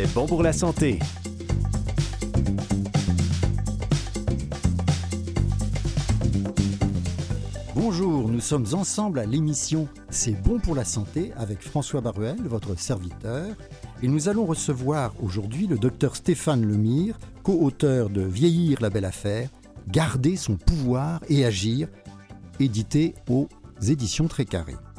C'est bon pour la santé. Bonjour, nous sommes ensemble à l'émission C'est bon pour la santé avec François Baruel, votre serviteur. Et nous allons recevoir aujourd'hui le docteur Stéphane Lemire, co-auteur de Vieillir la belle affaire, Garder son pouvoir et agir, édité aux éditions Très.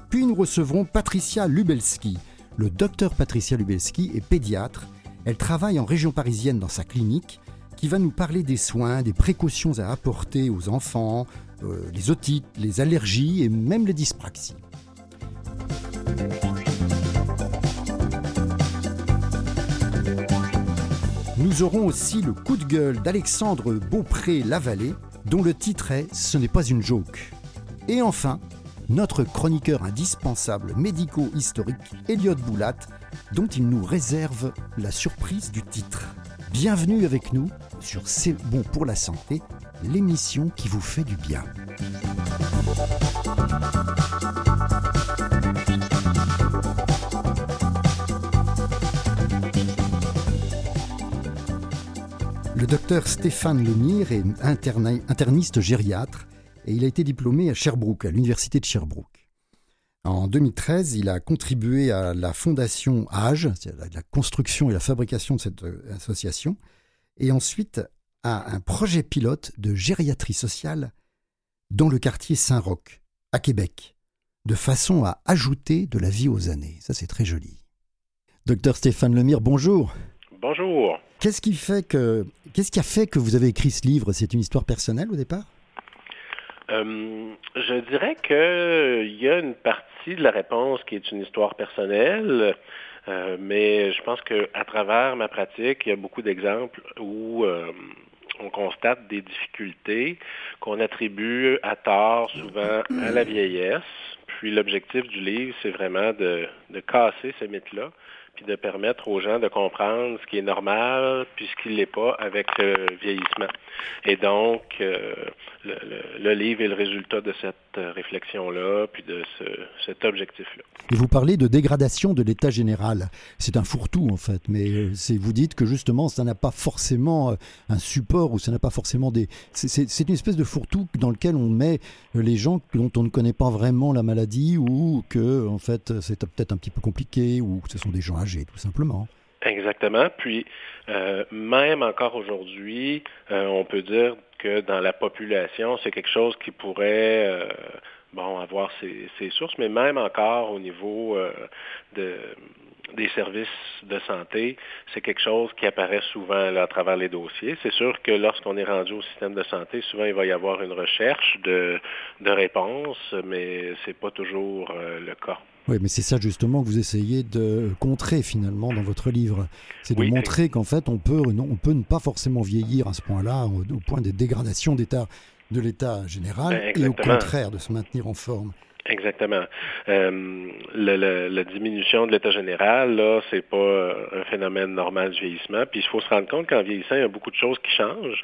Puis nous recevrons Patricia Lubelski. Le docteur Patricia Lubelski est pédiatre. Elle travaille en région parisienne dans sa clinique qui va nous parler des soins, des précautions à apporter aux enfants, euh, les otites, les allergies et même les dyspraxies. Nous aurons aussi le coup de gueule d'Alexandre Beaupré-Lavallée, dont le titre est Ce n'est pas une joke. Et enfin, notre chroniqueur indispensable médico-historique, Elliot Boulat, dont il nous réserve la surprise du titre. Bienvenue avec nous sur C'est bon pour la santé, l'émission qui vous fait du bien. Le docteur Stéphane Lemire est interniste gériatre et il a été diplômé à Sherbrooke, à l'université de Sherbrooke. En 2013, il a contribué à la fondation AGE, la construction et la fabrication de cette euh, association, et ensuite à un projet pilote de gériatrie sociale dans le quartier Saint-Roch, à Québec, de façon à ajouter de la vie aux années. Ça, c'est très joli. Docteur Stéphane Lemire, bonjour. Bonjour. Qu'est-ce qui fait que qu'est-ce qui a fait que vous avez écrit ce livre? C'est une histoire personnelle au départ? Euh, Je dirais qu'il y a une partie de la réponse qui est une histoire personnelle, euh, mais je pense qu'à travers ma pratique, il y a beaucoup d'exemples où euh, on constate des difficultés qu'on attribue à tort souvent à la vieillesse. Puis l'objectif du livre, c'est vraiment de, casser ce mythe-là puis de permettre aux gens de comprendre ce qui est normal, puis ce qui ne l'est pas avec le vieillissement. Et donc, le, livre est le résultat de cette réflexion-là, puis de cet objectif-là. Vous parlez de dégradation de l'état général. C'est un fourre-tout, en fait, mais euh, vous dites que justement, ça n'a pas forcément euh, un support, ou ça n'a pas forcément des... C'est une espèce de fourre-tout dans lequel on met les gens dont on ne connaît pas vraiment la maladie, ou que, en fait, c'est peut-être un petit peu compliqué, ou que ce sont des gens âgés, tout simplement. Exactement. Puis, euh, même encore aujourd'hui, euh, on peut dire que dans la population, c'est quelque chose qui pourrait euh, avoir ses, sources, mais même encore au niveau de, des services de santé, c'est quelque chose qui apparaît souvent à travers les dossiers. C'est sûr que lorsqu'on est rendu au système de santé, souvent il va y avoir une recherche de, de réponses, mais ce n'est pas toujours le cas. Oui, mais c'est ça justement que vous essayez de contrer finalement dans votre livre. C'est de montrer qu'en fait, on peut, on peut ne pas forcément vieillir à ce point-là, au, point des dégradations d'état de l'état général, et au contraire de se maintenir en forme. Exactement. Euh, la diminution de l'état général, là, c'est pas euh, un phénomène normal du vieillissement. Puis il faut se rendre compte qu'en vieillissant, il y a beaucoup de choses qui changent.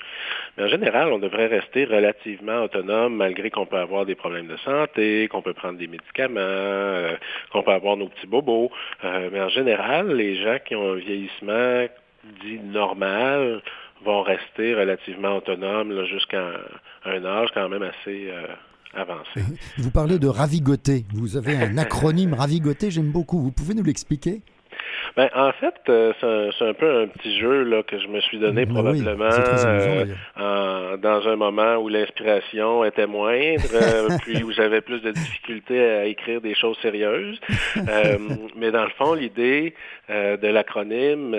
Mais en général, on devrait rester relativement autonome malgré qu'on peut avoir des problèmes de santé, qu'on peut prendre des médicaments, euh, qu'on peut avoir nos petits bobos. mais en général, les gens qui ont un vieillissement dit normal vont rester relativement autonomes jusqu'à un, âge quand même assez vous parlez de ravigoter. Vous avez un acronyme ravigoter, j'aime beaucoup. Vous pouvez nous l'expliquer? Ben, en fait, euh, c'est un, peu un petit jeu là, que je me suis donné ben probablement euh, dans un moment où l'inspiration était moindre, euh, puis où j'avais plus de difficultés à écrire des choses sérieuses. mais dans le fond, l'idée de l'acronyme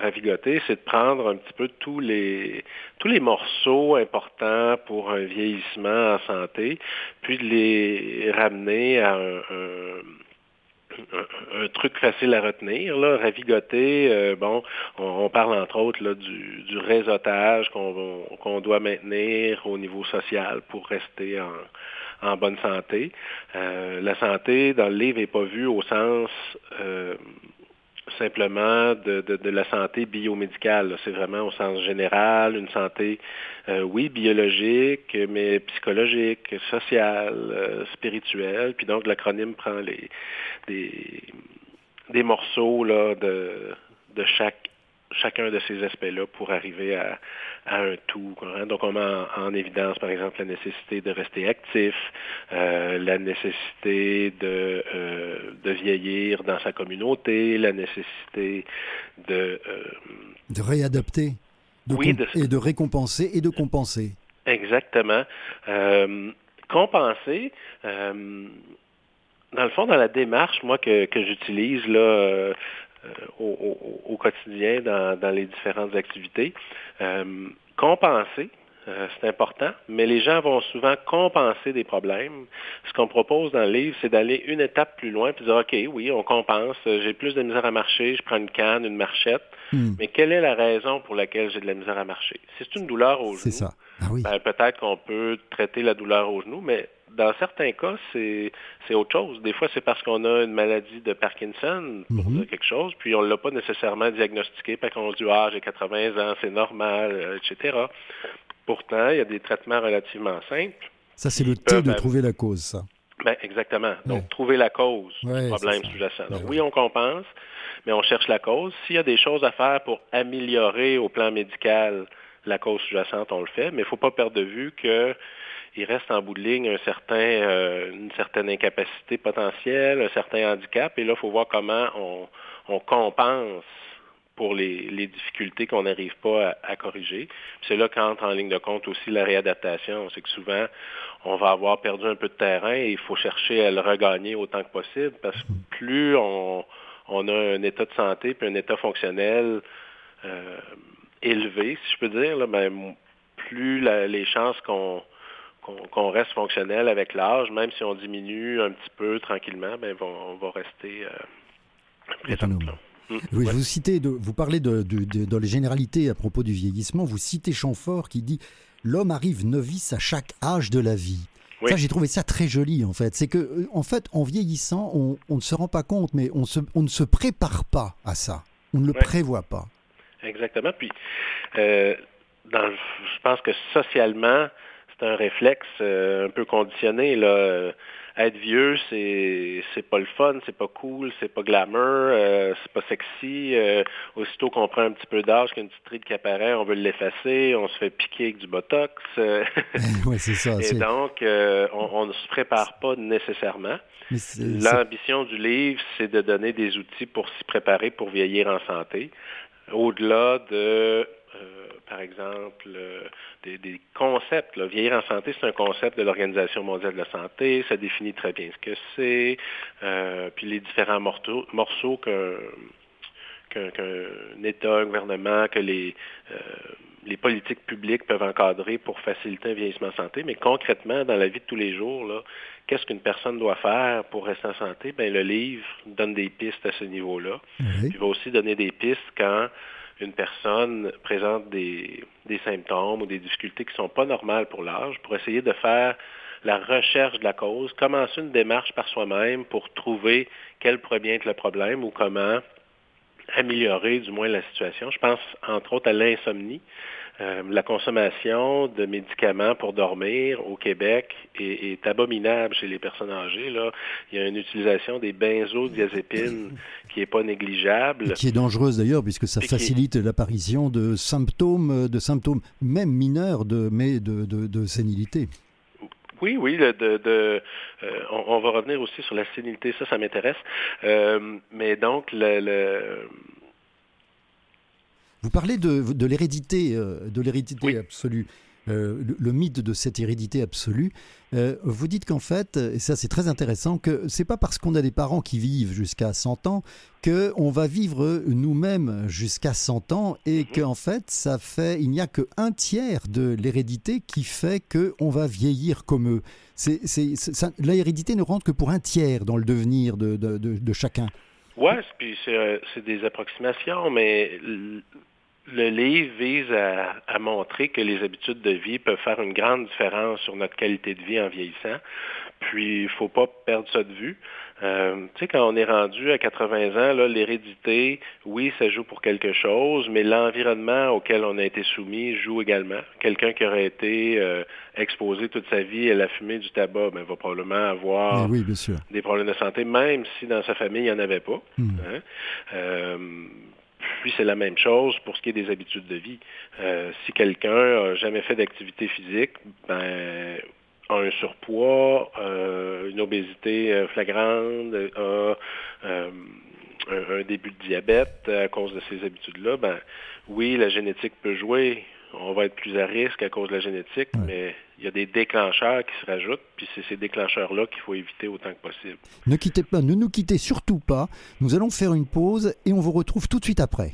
Ravigoter, c'est de prendre un petit peu tous les tous les morceaux importants pour un vieillissement en santé, puis de les ramener à un un, truc facile à retenir, là, ravigoter, euh, bon, on, parle entre autres là, du, du réseautage qu'on doit maintenir au niveau social pour rester en, en bonne santé. Euh, la santé, dans le livre, n'est pas vue au sens euh, simplement de, de, la santé biomédicale. C'est vraiment au sens général, une santé, euh, oui, biologique, mais psychologique, sociale, euh, spirituelle. Puis donc, l'acronyme prend les, des, des morceaux là, de, de chaque chacun de ces aspects-là pour arriver à, un tout. Donc, on met en, évidence, par exemple, la nécessité de rester actif, euh, la nécessité de, euh, de vieillir dans sa communauté, la nécessité de... Euh, de réadapter oui, et de récompenser et de compenser. Exactement. compenser, dans le fond, dans la démarche, moi, que, que j'utilise, là, au, au, quotidien dans, dans, les différentes activités. Euh, compenser, euh, c'est important, mais les gens vont souvent compenser des problèmes. Ce qu'on propose dans le livre, c'est d'aller une étape plus loin et dire, OK, oui, on compense, j'ai plus de misère à marcher, je prends une canne, une marchette, hmm. mais quelle est la raison pour laquelle j'ai de la misère à marcher? Si c'est une douleur au genou. Ah ben, peut-être qu'on peut traiter la douleur au genou, mais dans certains cas, c'est autre chose. Des fois, c'est parce qu'on a une maladie de Parkinson, pour mhm. dire quelque chose, puis on ne l'a pas nécessairement diagnostiqué, parce qu'on se dit, ah, j'ai 80 ans, c'est normal, euh, etc. Pourtant, il y a des traitements relativement simples. Ça, c'est le thé de trouver la cause, ça. Ben, exactement. Donc, trouver la cause du problème sous-jacent. Donc, oui, on compense, mais on cherche la cause. S'il y a des choses à faire pour améliorer au plan médical la cause sous-jacente, on le fait, mais il ne faut pas perdre de vue que il reste en bout de ligne un certain, euh, une certaine incapacité potentielle, un certain handicap, et là, il faut voir comment on, compense pour les, difficultés qu'on n'arrive pas à, corriger. C'est là qu'entre en ligne de compte aussi la réadaptation. C'est que souvent, on va avoir perdu un peu de terrain et il faut chercher à le regagner autant que possible parce que plus on, a un état de santé puis un état fonctionnel euh, élevé, si je peux dire, là, ben, plus les chances qu'on qu'on reste fonctionnel avec l'âge, même si on diminue un petit peu tranquillement, ben, on va rester euh, mm. vous citez, de, vous parlez de, de, dans les généralités à propos du vieillissement, vous citez Chamfort qui dit L'homme arrive novice à chaque âge de la vie. Ça, j'ai trouvé ça très joli, en fait. C'est que, euh, en fait, en vieillissant, on, ne se rend pas compte, mais on, se, on ne se prépare pas à ça. On ne le prévoit pas. Exactement. Puis, euh, dans, je pense que socialement, c'est un réflexe euh, un peu conditionné. Là. Être vieux, c'est c'est pas le fun, c'est pas cool, c'est pas glamour, euh, c'est pas sexy. Euh, aussitôt qu'on prend un petit peu d'âge, qu'une petite ride qui apparaît, on veut l'effacer, on se fait piquer avec du botox. oui, c'est ça. Et donc, on, ne se prépare pas nécessairement. L'ambition du livre, c'est de donner des outils pour s'y préparer pour vieillir en santé. Au-delà de par exemple, euh, des, concepts. Vieillir en santé, c'est un concept de l'Organisation mondiale de la santé. Ça définit très bien ce que c'est. Euh, puis les différents morceaux, morceaux qu'un État, un gouvernement, que les, euh, les politiques publiques peuvent encadrer pour faciliter un vieillissement en santé. Mais concrètement, dans la vie de tous les jours, qu'est-ce qu'une personne doit faire pour rester en santé? Ben, le livre donne des pistes à ce niveau-là. Il va aussi donner des pistes quand une personne présente des, symptômes ou des difficultés qui ne sont pas normales pour l'âge, pour essayer de faire la recherche de la cause, commencer une démarche par soi-même pour trouver quel pourrait bien être le problème ou comment améliorer du moins la situation. Je pense entre autres à l'insomnie. Euh, la consommation de médicaments pour dormir au Québec est, abominable chez les personnes âgées. Là. Il y a une utilisation des benzodiazépines qui n'est pas négligeable. qui est dangereuse d'ailleurs, puisque ça facilite l'apparition de symptômes, de symptômes même mineurs, de, mais de, de, sénilité. Oui, oui, de, de, euh, on, va revenir aussi sur la sénilité, ça, ça m'intéresse. Euh, mais donc, le, vous parlez de, l'hérédité, de l'hérédité euh, absolue. Euh, le, mythe de cette hérédité absolue. Euh, vous dites qu'en fait, et ça c'est très intéressant, que c'est pas parce qu'on a des parents qui vivent jusqu'à 100 ans qu'on va vivre nous-mêmes jusqu'à 100 ans et mhm. qu'en fait, ça fait, il n'y a que un tiers de l'hérédité qui fait qu'on va vieillir comme eux. C'est, l'hérédité ne rentre que pour un tiers dans le devenir de, de chacun. Oui, puis c'est des approximations, mais le livre vise à, montrer que les habitudes de vie peuvent faire une grande différence sur notre qualité de vie en vieillissant. Puis, il ne faut pas perdre ça de vue. Euh, tu sais, quand on est rendu à 80 ans, l'hérédité, oui, ça joue pour quelque chose, mais l'environnement auquel on a été soumis joue également. Quelqu'un qui aurait été euh, exposé toute sa vie à la fumée du tabac ben, va probablement avoir des problèmes de santé, même si dans sa famille, il n'y en avait pas. Hmm. Hein. Euh, puis c'est la même chose pour ce qui est des habitudes de vie. si quelqu'un n'a jamais fait d'activité physique, ben a un surpoids, une obésité flagrante, a un, début de diabète à cause de ces habitudes-là, ben oui, la génétique peut jouer. On va être plus à risque à cause de la génétique, mais il y a des déclencheurs qui se rajoutent, puis c'est ces déclencheurs-là qu'il faut éviter autant que possible. Ne quittez pas, ne nous quittez surtout pas. Nous allons faire une pause et on vous retrouve tout de suite après.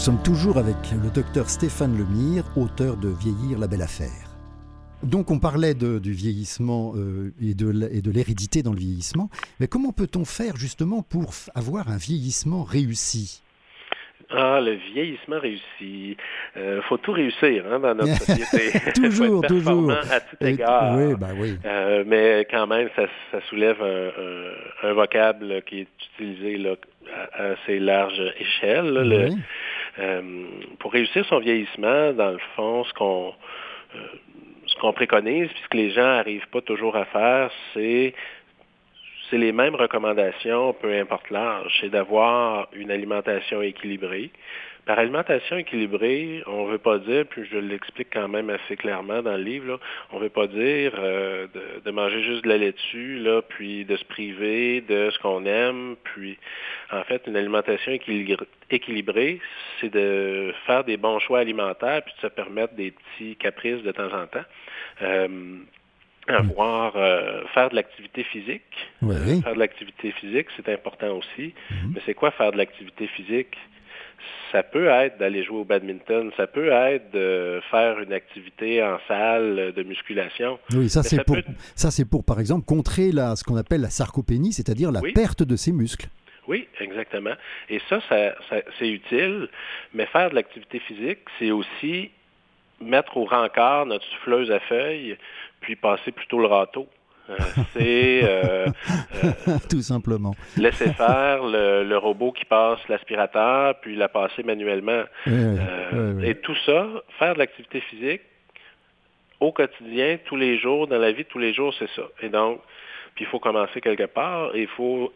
Sommes toujours avec le docteur Stéphane Lemire, auteur de Vieillir la belle affaire. Donc on parlait du vieillissement euh, et de l'hérédité dans le vieillissement, mais comment peut-on faire justement pour avoir un vieillissement réussi? Ah, le vieillissement réussi. Il euh, faut tout réussir hein, dans notre société. toujours, toujours. À tout égard. oui, ben oui. Euh, mais quand même, ça, soulève un, vocable qui est utilisé là, à assez large échelle. le, euh, pour réussir son vieillissement, dans le fond, ce qu'on euh, ce qu'on préconise, puisque les gens n'arrivent pas toujours à faire, c'est c'est les mêmes recommandations, peu importe l'âge, c'est d'avoir une alimentation équilibrée. Par alimentation équilibrée, on ne veut pas dire, puis je l'explique quand même assez clairement dans le livre, on ne veut pas dire euh, de, manger juste de la laitue, là, puis de se priver de ce qu'on aime. Puis, en fait, une alimentation équilibrée, c'est de faire des bons choix alimentaires, puis de se permettre des petits caprices de temps en temps. Euh, avoir euh, faire de l'activité physique. faire de l'activité physique, c'est important aussi. Mhm. Mais c'est quoi faire de l'activité physique? Ça peut être d'aller jouer au badminton, ça peut être de faire une activité en salle de musculation. Oui, ça c'est pour, ça c'est pour, par exemple, contrer la, ce qu'on appelle la sarcopénie, c'est-à-dire la perte de ses muscles. Oui, exactement. Et ça, ça c'est utile, mais faire de l'activité physique, c'est aussi mettre au rencard notre souffleuse à feuilles, puis passer plutôt le râteau. Euh, c'est euh, euh, tout simplement laisser faire le, robot qui passe l'aspirateur, puis la passer manuellement. Et tout ça, faire de l'activité physique au quotidien, tous les jours, dans la vie de tous les jours, c'est ça. Et donc, puis il faut commencer quelque part, et il faut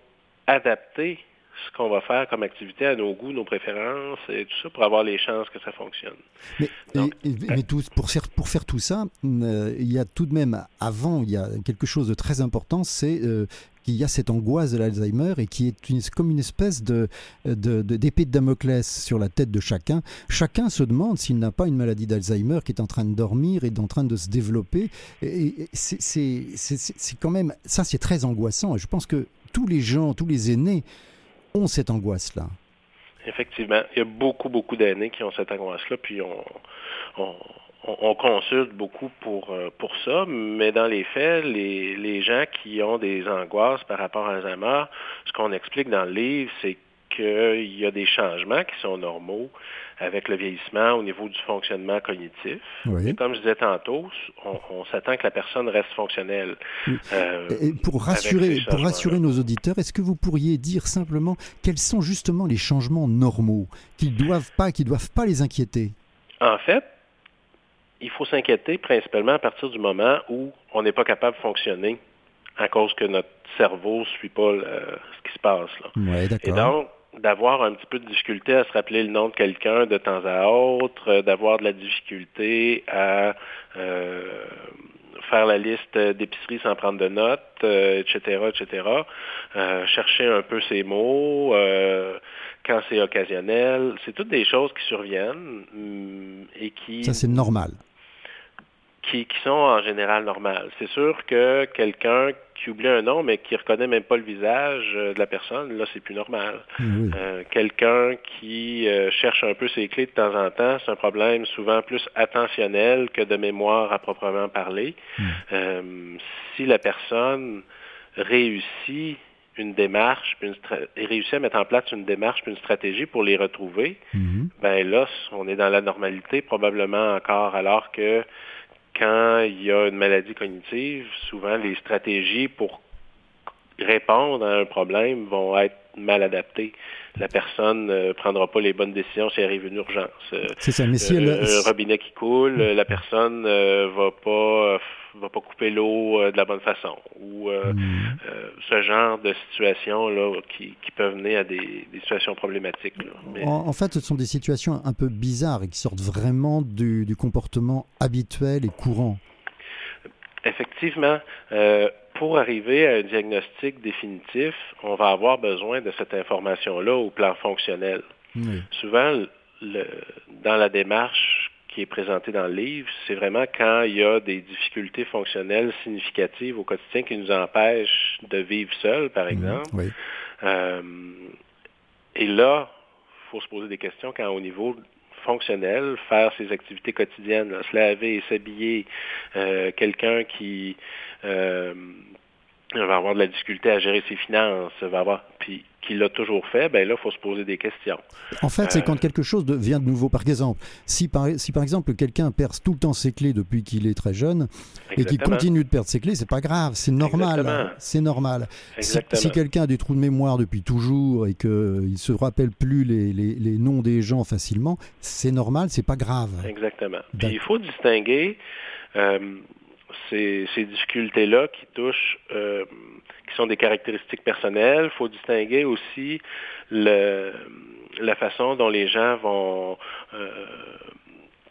adapter ce qu'on va faire comme activité à nos goûts, nos préférences et tout ça pour avoir les chances que ça fonctionne. Mais, pour, pour, faire tout ça, euh, il y a tout de même, avant, il y a quelque chose de très important, c'est euh, qu'il y a cette angoisse de l'Alzheimer et qui est une, comme une espèce de, d'épée de, Damoclès sur la tête de chacun. Chacun se demande s'il n'a pas une maladie d'Alzheimer qui est en train de dormir et en train de se développer. Et, c'est, c'est quand même, ça c'est très angoissant. Et je pense que tous les gens, tous les aînés, cette angoisse-là? Effectivement, il y a beaucoup, beaucoup d'aînés qui ont cette angoisse-là, puis on, consulte beaucoup pour, euh, pour ça, mais dans les faits, les, gens qui ont des angoisses par rapport à Alzheimer, ce qu'on explique dans le livre, c'est qu'il y a des changements qui sont normaux avec le vieillissement au niveau du fonctionnement cognitif. comme je disais tantôt, on, s'attend que la personne reste fonctionnelle. Euh, et pour rassurer, pour rassurer nos auditeurs, est-ce que vous pourriez dire simplement quels sont justement les changements normaux qui ne doivent pas, qui doivent pas les inquiéter? En fait, il faut s'inquiéter principalement à partir du moment où on n'est pas capable de fonctionner à cause que notre cerveau ne suit pas ce qui se passe. Là. Et donc, d'avoir un petit peu de difficulté à se rappeler le nom de quelqu'un de temps à autre, euh, d'avoir de la difficulté à euh, faire la liste d'épicerie sans prendre de notes, etc., euh, etc. chercher un peu ses mots quand c'est occasionnel. C'est toutes des choses qui surviennent mm, et qui... Ça, c'est normal qui, sont en général normales. C'est sûr que quelqu'un qui oublie un nom, mais qui reconnaît même pas le visage euh, de la personne, là, c'est plus normal. Euh, quelqu'un qui euh, cherche un peu ses clés de temps en temps, c'est un problème souvent plus attentionnel que de mémoire à proprement parler. Mm. si la personne réussit une démarche, puis et réussit à mettre en place une démarche puis une stratégie pour les retrouver, mm-hmm. ben là, on est dans la normalité probablement encore, alors que quand il y a une maladie cognitive, souvent les stratégies pour répondre à un problème vont être mal adaptées. La personne ne prendra pas les bonnes décisions si arrive une urgence. C'est ça, mais si euh, Un robinet qui coule, la personne ne euh, va pas va pas couper l'eau euh, de la bonne façon. Ou hmm. ce genre de situations là qui, peuvent mener à des, situations problématiques. En, fait, ce sont des situations un peu bizarres et qui sortent vraiment du, du comportement habituel et courant. Effectivement, pour arriver à un diagnostic définitif, on va avoir besoin de cette information-là au plan fonctionnel. Souvent, dans la démarche qui est présentée dans le livre, c'est vraiment quand il y a des difficultés fonctionnelles significatives au quotidien qui nous empêchent de vivre seul, par exemple. Euh, et là, il faut se poser des questions quand au niveau fonctionnel, faire ses activités quotidiennes, se laver, s'habiller, euh, quelqu'un qui euh, va avoir de la difficulté à gérer ses finances, va avoir, puis qui l'a toujours fait, ben là, il faut se poser des questions. En fait, c'est euh, quand quelque chose vient de nouveau. Par exemple, si par, si par exemple quelqu'un perd tout le temps ses clés depuis qu'il est très jeune et qu'il continue de perdre ses clés, c'est pas grave, c'est normal. C'est normal. Si, si quelqu'un a des trous de mémoire depuis toujours et qu'il ne se rappelle plus les, les, les, noms des gens facilement, c'est normal, c'est pas grave. Exactement. Puis il faut distinguer. Euh, ces, difficultés-là qui touchent, euh, qui sont des caractéristiques personnelles. Il faut distinguer aussi la façon dont les gens vont... Euh,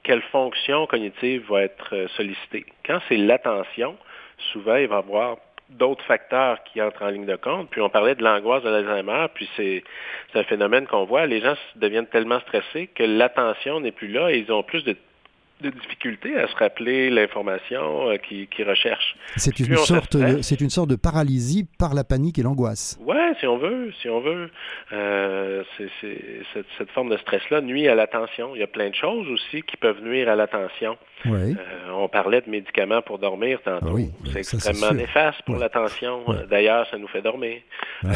quelle fonction cognitive va être sollicitée. Quand c'est l'attention, souvent, il va y avoir d'autres facteurs qui entrent en ligne de compte. Puis on parlait de l'angoisse de l'Alzheimer, puis c'est un phénomène qu'on voit. Les gens deviennent tellement stressés que l'attention n'est plus là et ils ont plus de de difficulté à se rappeler l'information euh, qu'ils qui recherchent. C'est une, sorte, c'est une sorte de paralysie par la panique et l'angoisse. Oui, si on veut, si on veut. Euh, cette, cette, forme de stress-là nuit à l'attention. Il y a plein de choses aussi qui peuvent nuire à l'attention. Oui. Euh, on parlait de médicaments pour dormir tantôt. Ah oui, c'est extrêmement néfaste pour l'attention. D'ailleurs, ça nous fait dormir.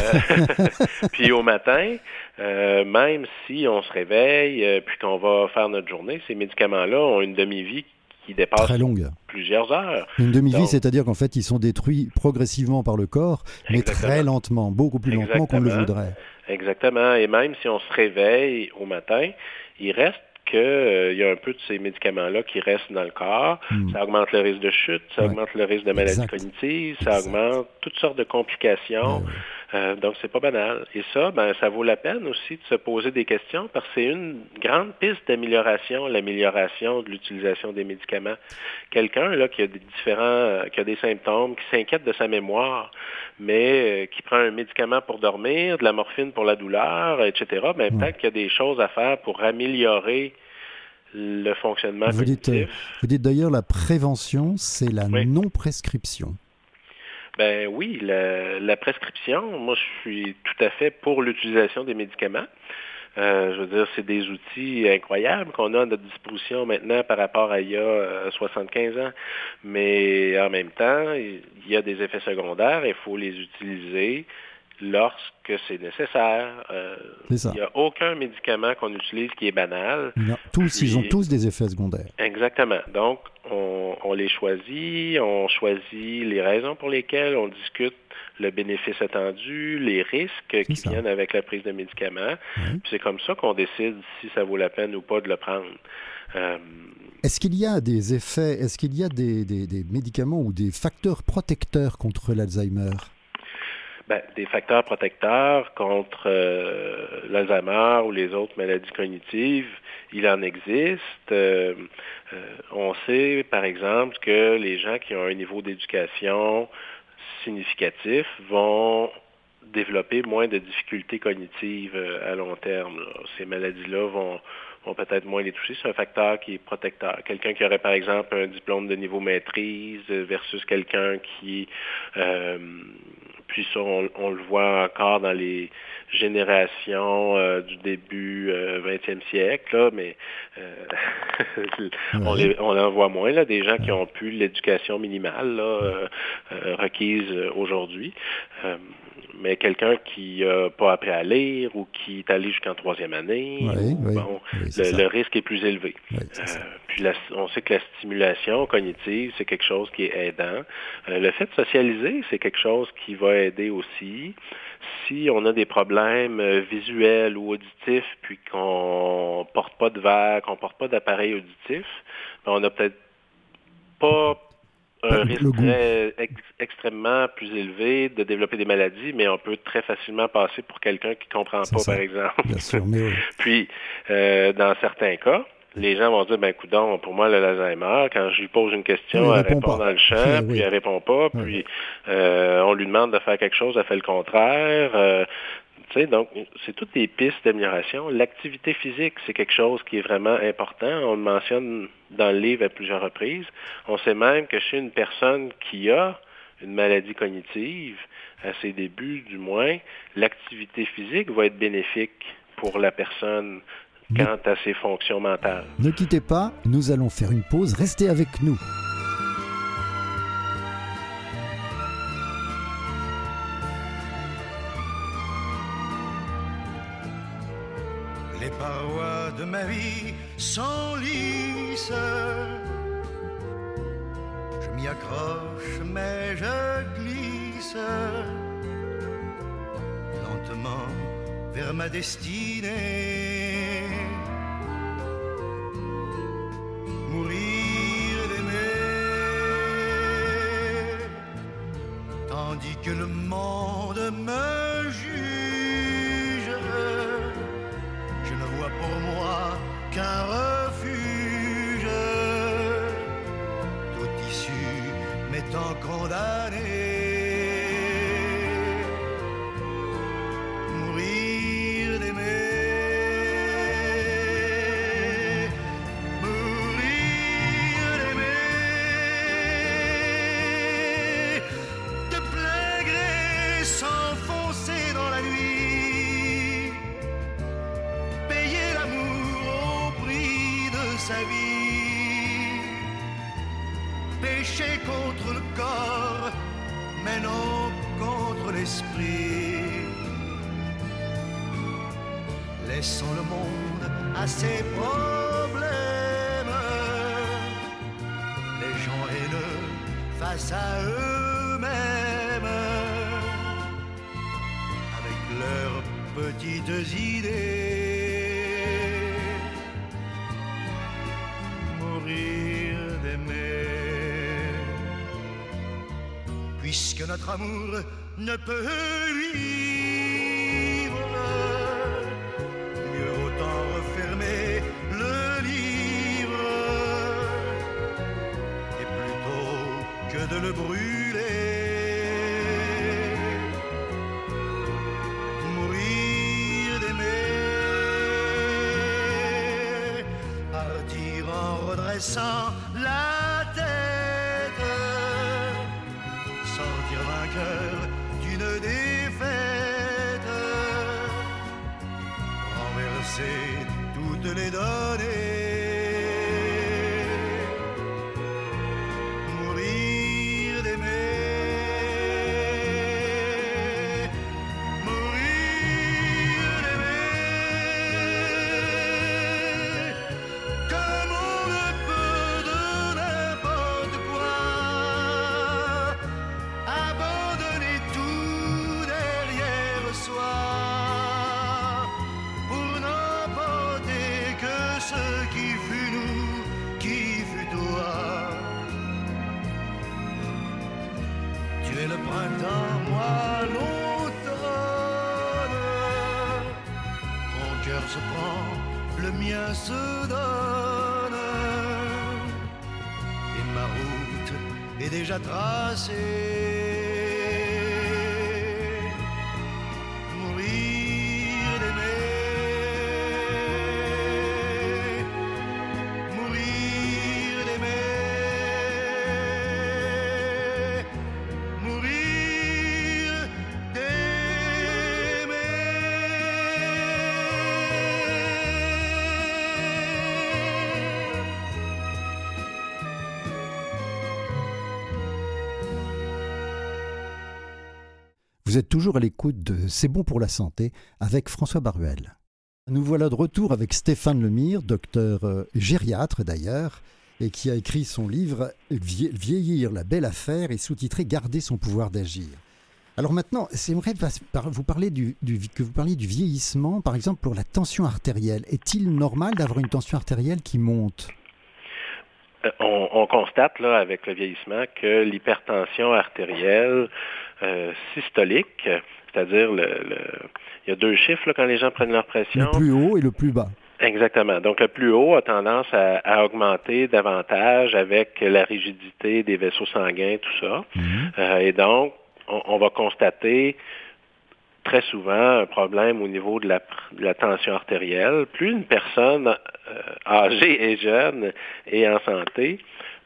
puis au matin, même si on se réveille puis qu'on va faire notre journée, ces médicaments-là ont une demi-vie qui dépasse Très longue. plusieurs heures. Une demi-vie, c'est-à-dire qu'en fait, ils sont détruits progressivement par le corps, mais très lentement, beaucoup plus lentement qu'on le voudrait. Exactement. Et même si on se réveille au matin, il reste qu'il euh, y a un peu de ces médicaments-là qui restent dans le corps. Hmm. Ça augmente le risque de chute, ça augmente le risque de maladie cognitive, ça augmente toutes sortes de complications. Euh, donc, c'est pas banal. Et ça, ben, ça vaut la peine aussi de se poser des questions parce que c'est une grande piste d'amélioration, l'amélioration de l'utilisation des médicaments. Quelqu'un là qui a des différents, euh, qui a des symptômes, qui s'inquiète de sa mémoire, mais euh, qui prend un médicament pour dormir, de la morphine pour la douleur, etc. Ben, peut-être qu'il y a des choses à faire pour améliorer le fonctionnement vous Dites, vous dites d'ailleurs la prévention, c'est la non-prescription. Ben oui, la, prescription, moi je suis tout à fait pour l'utilisation des médicaments. Euh, je veux dire, c'est des outils incroyables qu'on a à notre disposition maintenant par rapport à il y a 75 euh, ans. Mais en même temps, il y a des effets secondaires, il faut les utiliser lorsque c'est nécessaire. Euh, il n'y a aucun médicament qu'on utilise qui est banal. tous, ils ont tous des effets secondaires. Exactement. Donc, on, les choisit, on choisit les raisons pour lesquelles on discute le bénéfice attendu, les risques qui viennent avec la prise de médicaments. C'est comme ça qu'on décide si ça vaut la peine ou pas de le prendre. Euh, est-ce qu'il y a des effets, est-ce qu'il y a des médicaments ou des facteurs protecteurs contre l'Alzheimer? Ben, des facteurs protecteurs contre euh, l'Alzheimer ou les autres maladies cognitives, il en existe. Euh, euh, on sait, par exemple, que les gens qui ont un niveau d'éducation significatif vont développer moins de difficultés cognitives à long terme. Ces maladies-là vont, vont peut-être moins les toucher. C'est un facteur qui est protecteur. Quelqu'un qui aurait, par exemple, un diplôme de niveau maîtrise versus quelqu'un qui puis ça, on, le voit encore dans les générations euh, du début 20e euh, siècle, mais euh, on, en voit moins, là, des gens qui ont pu l'éducation minimale requise aujourd'hui. Mais quelqu'un qui n'a pas appris à lire ou qui est allé jusqu'en troisième année, bon, le, risque est plus élevé. puis on sait que la stimulation cognitive, c'est quelque chose qui est aidant. le fait de socialiser, c'est quelque chose qui va aider aussi. Si on a des problèmes visuels ou auditifs, puis qu'on porte pas de verre, qu'on porte pas d'appareil auditif, ben, on n'a peut-être pas un risque très, extrêmement plus élevé de développer des maladies, mais on peut très facilement passer pour quelqu'un qui ne comprend pas, par exemple. Puis, euh, dans certains cas, les gens vont dire, ben coudon, pour moi, le l'Alzheimer, quand je lui pose une question, elle, répond, dans le champ, puis elle répond pas, puis euh, on lui demande de faire quelque chose, elle fait le contraire. Euh, donc, c'est toutes des pistes d'amélioration. L'activité physique, c'est quelque chose qui est vraiment important. On le mentionne dans le livre à plusieurs reprises. On sait même que chez une personne qui a une maladie cognitive, à ses débuts du moins, l'activité physique va être bénéfique pour la personne quant à ses fonctions mentales. Ne quittez pas, nous allons faire une pause. Restez avec nous. ma vie s'enlisse. Je m'y accroche, mais je glisse lentement vers ma destinée. mourir d'aimer, tandis que le monde me juge, je ne vois pour moi qu'un refuge, tout issue m'étant condamné. Laissons le monde à ses problèmes, les gens haineux face à eux-mêmes, avec leurs petites idées. Mourir d'aimer, puisque notre amour ne peut vivre mieux autant refermer le livre et plutôt que de le brûler. Mourir d'aimer, partir en redressant la toutes les données. Se. Et ma route est déjà tracée. À l'écoute de C'est bon pour la santé avec François Baruel. Nous voilà de retour avec Stéphane Lemire, docteur euh, gériatre d'ailleurs, et qui a écrit son livre Vie- Vieillir la belle affaire et sous-titré Garder son pouvoir d'agir. Alors maintenant, j'aimerais par- vous parler du, que vous parliez du vieillissement, par exemple pour la tension artérielle. Est-il normal d'avoir une tension artérielle qui monte? Euh, On, on constate avec le vieillissement que l'hypertension artérielle euh, systolique, c'est-à-dire le, le- il y a deux chiffres là, quand les gens prennent leur pression. Le plus haut et le plus bas. Exactement. Donc le plus haut a tendance à, à augmenter davantage avec la rigidité des vaisseaux sanguins, tout ça. Mhm. Euh, et donc, on, on va constater très souvent un problème au niveau de la, de la tension artérielle. Plus une personne euh, âgée et jeune est en santé,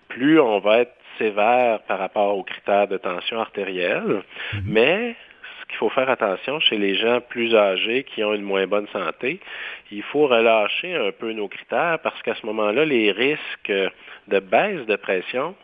plus on va être sévère par rapport aux critères de tension artérielle. Mais ce qu'il faut faire attention chez les gens plus âgés qui ont une moins bonne santé, il faut relâcher un peu nos critères parce qu'à ce moment-là, les risques de baisse de pression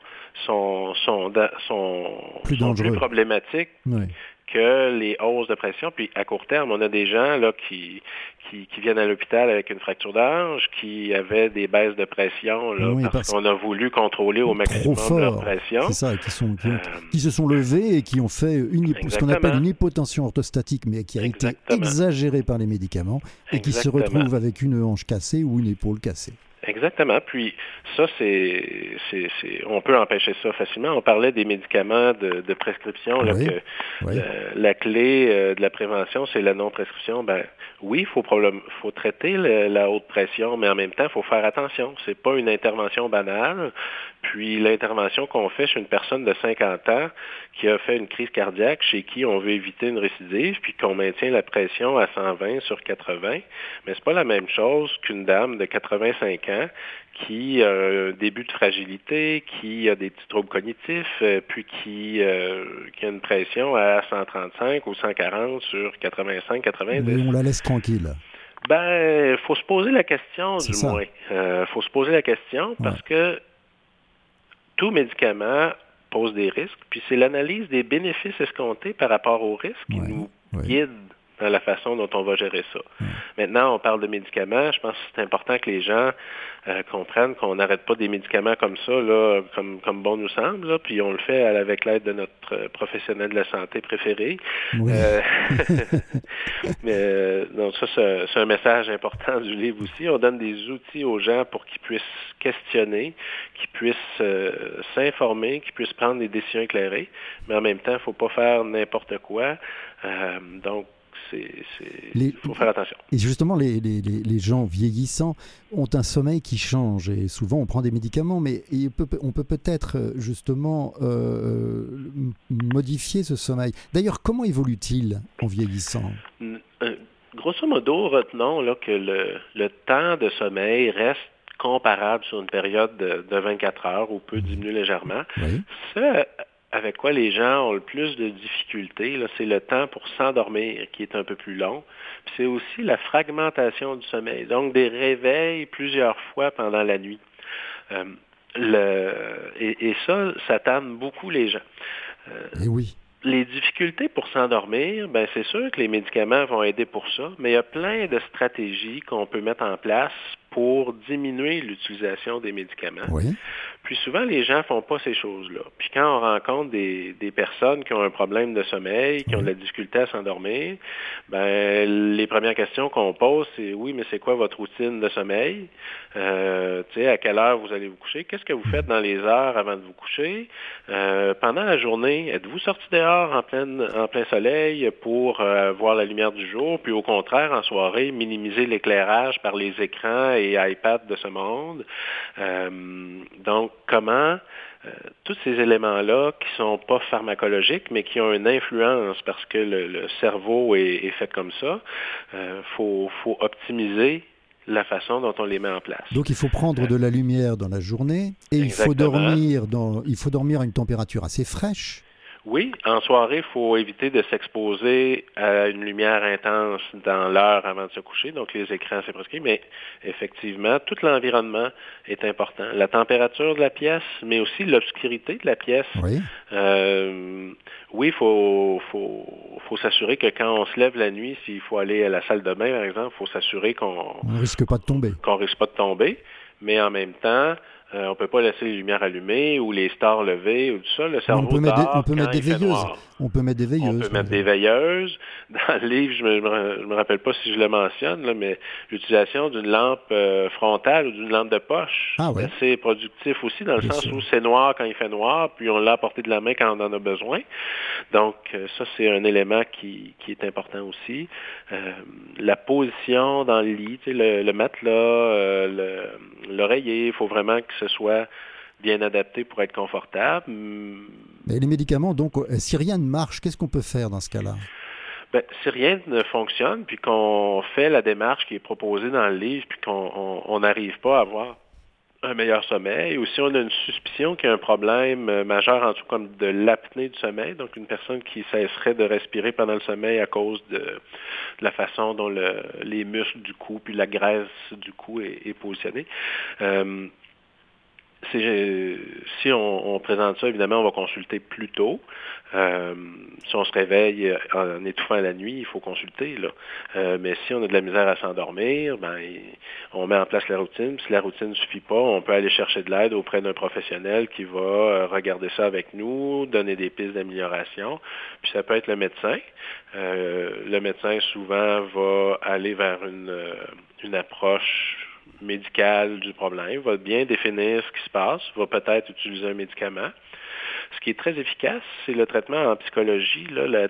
sont, sont, sont, Plus sont plus problématiques Oui. Que les hausses de pression. Puis à court terme, on a des gens là qui, qui, qui viennent à l'hôpital avec une fracture d'ange, qui avaient des baisses de pression là, Oui, parce, parce- qu'on a voulu contrôler au maximum leur fort. pression. C'est ça, qui, sont, qui, ont- Euh, qui se sont levés et qui ont fait une, ce qu'on appelle une hypotension orthostatique, mais qui a été exagérée par les médicaments et qui se retrouvent avec une hanche cassée ou une épaule cassée. Exactement. Puis ça, c'est, c'est, on peut empêcher ça facilement. On parlait des médicaments de, prescription, là, que La, clé euh, de la prévention, c'est la non-prescription. Ben oui, il faut, faut traiter la haute pression, mais en même temps, il faut faire attention. C'est pas une intervention banale. Puis l'intervention qu'on fait chez une personne de 50 ans qui a fait une crise cardiaque, chez qui on veut éviter une récidive, puis qu'on maintient la pression à 120 sur 80, mais c'est pas la même chose qu'une dame de 85 ans qui a un début de fragilité, qui a des petits troubles cognitifs, euh, puis qui, euh, qui, a une pression à 135 ou 140 sur 85-90. Mais on la laisse tranquille. Ben, il faut se poser la question, du moins. Il euh, faut se poser la question parce que tout médicament pose des risques, puis c'est l'analyse des bénéfices escomptés par rapport aux risques qui nous guide dans la façon dont on va gérer ça. Maintenant, on parle de médicaments. Je pense que c'est important que les gens euh, comprennent qu'on n'arrête pas des médicaments comme ça, là, comme, comme bon nous semble, là, puis on le fait avec l'aide de notre euh, professionnel de la santé préféré. Euh, mais donc ça, c'est un message important du livre aussi. On donne des outils aux gens pour qu'ils puissent questionner, qu'ils puissent s'informer, qu'ils puissent prendre des décisions éclairées, mais en même temps, il ne faut pas faire n'importe quoi. donc, il faut faire attention. Et justement, les, gens vieillissants ont un sommeil qui change et souvent on prend des médicaments, mais on peut peut-être euh, justement euh, modifier ce sommeil. D'ailleurs, comment évolue-t-il en vieillissant? Euh, Grosso modo, retenons là, que le, temps de sommeil reste comparable sur une période de, 24 heures ou peut diminuer légèrement. Oui avec quoi les gens ont le plus de difficultés, c'est le temps pour s'endormir qui est un peu plus long. c'est aussi la fragmentation du sommeil, donc des réveils plusieurs fois pendant la nuit. Euh, le, et, ça, ça tâme beaucoup les gens. Euh, et oui. Les difficultés pour s'endormir, ben c'est sûr que les médicaments vont aider pour ça, mais il y a plein de stratégies qu'on peut mettre en place pour diminuer l'utilisation des médicaments. Oui. Puis souvent, les gens font pas ces choses-là. Puis quand on rencontre des, des, personnes qui ont un problème de sommeil, qui ont de la difficulté à s'endormir, ben les premières questions qu'on pose, c'est oui, mais c'est quoi votre routine de sommeil? Euh, à quelle heure vous allez vous coucher? Qu'est-ce que vous faites dans les heures avant de vous coucher? Euh, pendant la journée, êtes-vous sorti dehors en plein, en plein soleil pour euh, voir la lumière du jour? Puis au contraire, en soirée, minimiser l'éclairage par les écrans et iPads de ce monde? Euh, donc, comment euh, tous ces éléments-là qui ne sont pas pharmacologiques, mais qui ont une influence parce que le, cerveau est, fait comme ça, il euh, faut, optimiser la façon dont on les met en place. Donc il faut prendre de la lumière dans la journée et il faut dormir dans, il faut dormir à une température assez fraîche. Oui, en soirée, il faut éviter de s'exposer à une lumière intense dans l'heure avant de se coucher, donc les écrans, c'est prescrit, mais effectivement, tout l'environnement est important. La température de la pièce, mais aussi l'obscurité de la pièce. Oui, euh, oui, il faut, faut, faut s'assurer que quand on se lève la nuit, s'il faut aller à la salle de bain, par exemple, il faut s'assurer qu'on ne risque pas de tomber. Qu'on risque pas de tomber, mais en même temps, euh, on ne peut pas laisser les lumières allumées ou les stars levées ou tout ça. Le cerveau on peut mettre des, on peut mettre des veilleuses. On peut mettre des veilleuses. On peut mettre des veilleuses. Dans le livre, je ne me, me, rappelle pas si je le mentionne, là, mais l'utilisation d'une lampe euh, frontale ou d'une lampe de poche, ah, ouais. c'est productif aussi dans le sens où c'est noir quand il fait noir, puis on l'a à portée de la main quand on en a besoin. Donc euh, ça, c'est un élément qui, qui, est important aussi. la position dans le lit, le, le matelas, l'oreiller, il faut vraiment que ce soit bien adapté pour être confortable. Mais les médicaments, donc, euh, si rien ne marche, qu'est-ce qu'on peut faire dans ce cas-là? Ben, si rien ne fonctionne, puis qu'on fait la démarche qui est proposée dans le livre, puis qu'on n'arrive pas à avoir un meilleur sommeil, ou si on a une suspicion qu'il y a un problème euh, majeur, en tout cas comme de l'apnée du sommeil, donc une personne qui cesserait de respirer pendant le sommeil à cause de, la façon dont les muscles du cou puis la graisse du cou est, positionnée. Euh, si on, présente ça, évidemment, on va consulter plus tôt. Euh, si on se réveille en étouffant la nuit, il faut consulter. Là. Euh, mais si on a de la misère à s'endormir, ben, on met en place la routine. Si la routine ne suffit pas, on peut aller chercher de l'aide auprès d'un professionnel qui va euh, regarder ça avec nous, donner des pistes d'amélioration. Puis ça peut être le médecin. le médecin souvent va aller vers une approche médical du problème, va bien définir ce qui se passe, va peut-être utiliser un médicament. Ce qui est très efficace, c'est le traitement en psychologie, la,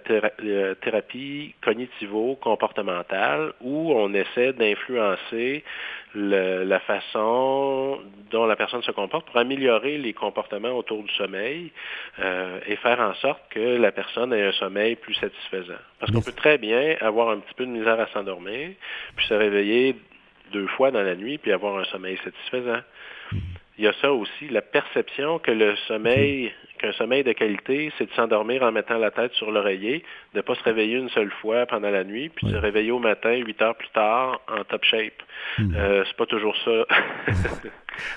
thérapie cognitivo-comportementale, où on essaie d'influencer la façon dont la personne se comporte pour améliorer les comportements autour du sommeil euh, et faire en sorte que la personne ait un sommeil plus satisfaisant. Parce qu'on peut très bien avoir un petit peu de misère à s'endormir, puis se réveiller deux fois dans la nuit, puis avoir un sommeil satisfaisant. Il y a ça aussi, la perception que le sommeil qu'un sommeil de qualité, c'est de s'endormir en mettant la tête sur l'oreiller, de ne pas se réveiller une seule fois pendant la nuit, puis de se réveiller au matin, huit heures plus tard, en top shape. Hmm. Euh, c'est pas toujours ça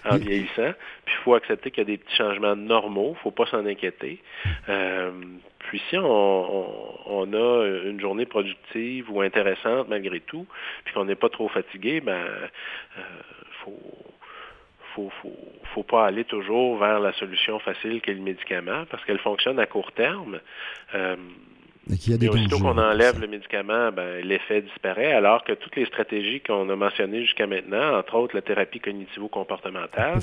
en vieillissant. Puis il faut accepter qu'il y a des petits changements normaux, faut pas s'en inquiéter. Euh, puis si on, a une journée productive ou intéressante malgré tout, puis qu'on n'est pas trop fatigué, ben euh, faut faut, faut, faut pas aller toujours vers la solution facile qu'est le médicament parce qu'elle fonctionne à court terme. Euh, mais aussitôt qu'on enlève le médicament, ben, l'effet disparaît, alors que toutes les stratégies qu'on a mentionnées jusqu'à maintenant, entre autres la thérapie cognitivo-comportementale,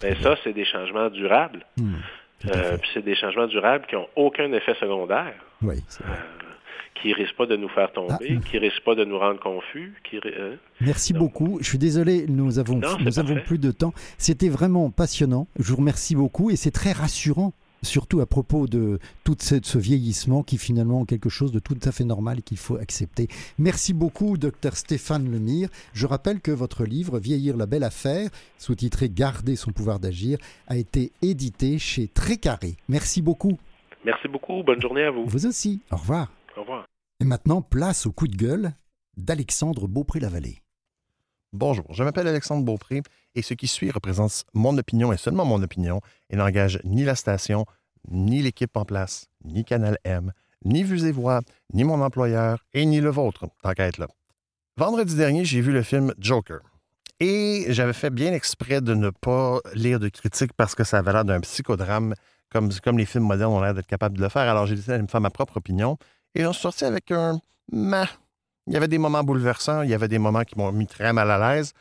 ben, ça, c'est des changements durables. Hmm, euh, puis c'est des changements durables qui n'ont aucun effet secondaire. Oui, euh, qui risque pas de nous faire tomber, ah. qui risque pas de nous rendre confus. Qui, hein? Merci beaucoup. Je suis désolé, nous avons, nous avons plus de temps. C'était vraiment passionnant. Je vous remercie beaucoup et c'est très rassurant surtout à propos de tout ce vieillissement qui finalement est quelque chose de tout à fait normal et qu'il faut accepter. Merci beaucoup, docteur Stéphane Lemire. Je rappelle que votre livre Vieillir la belle affaire, sous-titré Garder son pouvoir d'agir, a été édité chez Trécarré. Merci beaucoup. Merci beaucoup. Bonne journée à vous. Vous aussi. Au revoir. Au revoir. Et maintenant, place au coup de gueule d'Alexandre Beaupré-Lavallée. Bonjour, je m'appelle Alexandre Beaupré et ce qui suit représente mon opinion et seulement mon opinion et n'engage ni la station, ni l'équipe en place, ni Canal M, ni Vues et Voix, ni mon employeur et ni le vôtre, tant qu'à être là. Vendredi dernier, j'ai vu le film Joker. Et j'avais fait bien exprès de ne pas lire de critiques parce que ça avait l'air d'un psychodrame, comme, comme les films modernes ont l'air d'être capables de le faire. Alors j'ai décidé de me faire ma propre opinion et on sorti avec un Il y avait des moments bouleversants, il y avait des moments qui m'ont mis très mal à l'aise,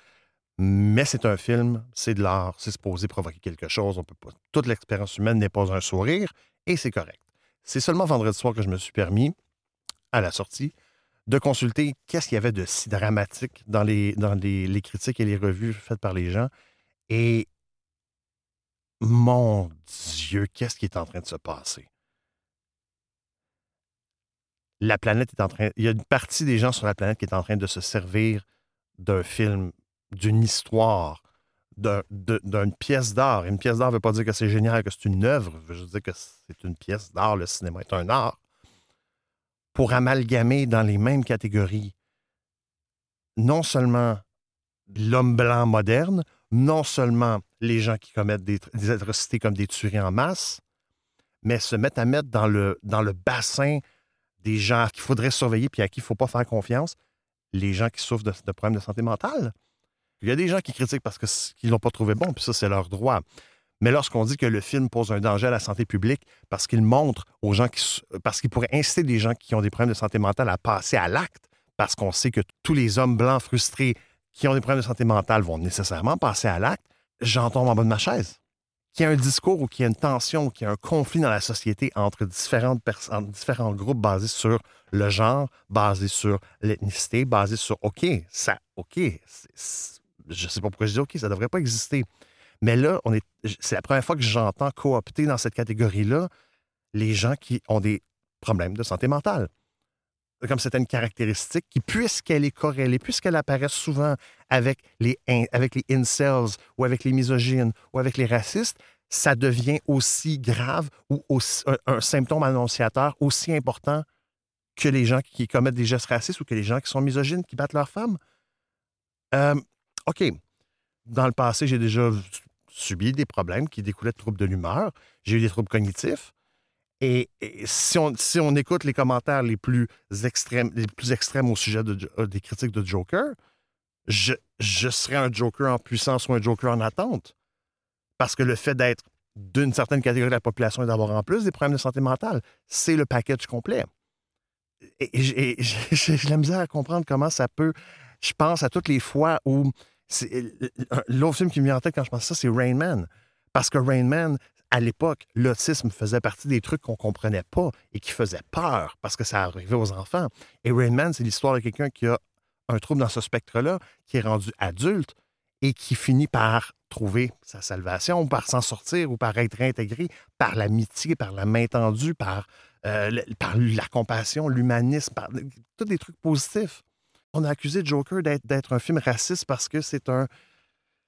mais c'est un film, c'est de l'art, c'est supposé provoquer quelque chose. On peut pas, toute l'expérience humaine n'est pas un sourire, et c'est correct. C'est seulement vendredi soir que je me suis permis, à la sortie, de consulter qu'est-ce qu'il y avait de si dramatique dans les, dans les critiques et les revues faites par les gens. Et mon Dieu, qu'est-ce qui est en train de se passer? La planète est en train. Il y a une partie des gens sur la planète qui est en train de se servir d'un film, d'une histoire, d'une pièce d'art. Une pièce d'art ne veut pas dire que c'est génial, que c'est une œuvre. Je veux dire que c'est une pièce d'art. Le cinéma est un art. Pour amalgamer dans les mêmes catégories non seulement l'homme blanc moderne, non seulement les gens qui commettent des, atrocités comme des tueries en masse, mais se mettre à mettre dans le bassin des gens qu'il faudrait surveiller puis à qui il ne faut pas faire confiance, les gens qui souffrent de, problèmes de santé mentale. Il y a des gens qui critiquent parce qu'ils ne l'ont pas trouvé bon, puis ça, c'est leur droit. Mais lorsqu'on dit que le film pose un danger à la santé publique parce qu'il montre aux gens qui. parce qu'il pourrait inciter des gens qui ont des problèmes de santé mentale à passer à l'acte, parce qu'on sait que tous les hommes blancs frustrés qui ont des problèmes de santé mentale vont nécessairement passer à l'acte, j'en tombe en bas de ma chaise qu'il y a un discours ou qu'il y a une tension ou qu'il y a un conflit dans la société entre différentes différents groupes basés sur le genre, basés sur l'ethnicité, basés sur OK, ça, OK, je sais pas pourquoi je dis OK, ça devrait pas exister. Mais là, on est, c'est la première fois que j'entends coopter dans cette catégorie-là les gens qui ont des problèmes de santé mentale. Comme certaines caractéristiques qui, puisqu'elle est corrélée, puisqu'elle apparaît souvent avec les, incels ou avec les misogynes ou avec les racistes, ça devient aussi grave ou un, symptôme annonciateur aussi important que les gens qui commettent des gestes racistes ou que les gens qui sont misogynes, qui battent leurs femmes. Euh, OK. Dans le passé, j'ai déjà subi des problèmes qui découlaient de troubles de l'humeur. J'ai eu des troubles cognitifs. Et, si, on, si, on, écoute les commentaires les plus extrêmes, les plus extrêmes au sujet euh, des critiques de Joker, je, je serais un Joker en puissance ou un Joker en attente. Parce que le fait d'être d'une certaine catégorie de la population et d'avoir en plus des problèmes de santé mentale, c'est le package complet. Et, j'ai la misère à comprendre comment ça peut. Je pense à toutes les fois où L'autre film qui me vient en tête quand je pense à ça, c'est Rain Man. Parce que Rain Man, à l'époque, l'autisme faisait partie des trucs qu'on comprenait pas et qui faisaient peur parce que ça arrivait aux enfants. Et Rain Man, c'est l'histoire de quelqu'un qui a un trouble dans ce spectre-là, qui est rendu adulte et qui finit par trouver sa salvation, par s'en sortir, ou par être réintégré par l'amitié, par la main tendue, par, euh, par la compassion, l'humanisme, par tous des trucs positifs. On a accusé Joker d'être un film raciste parce que c'est un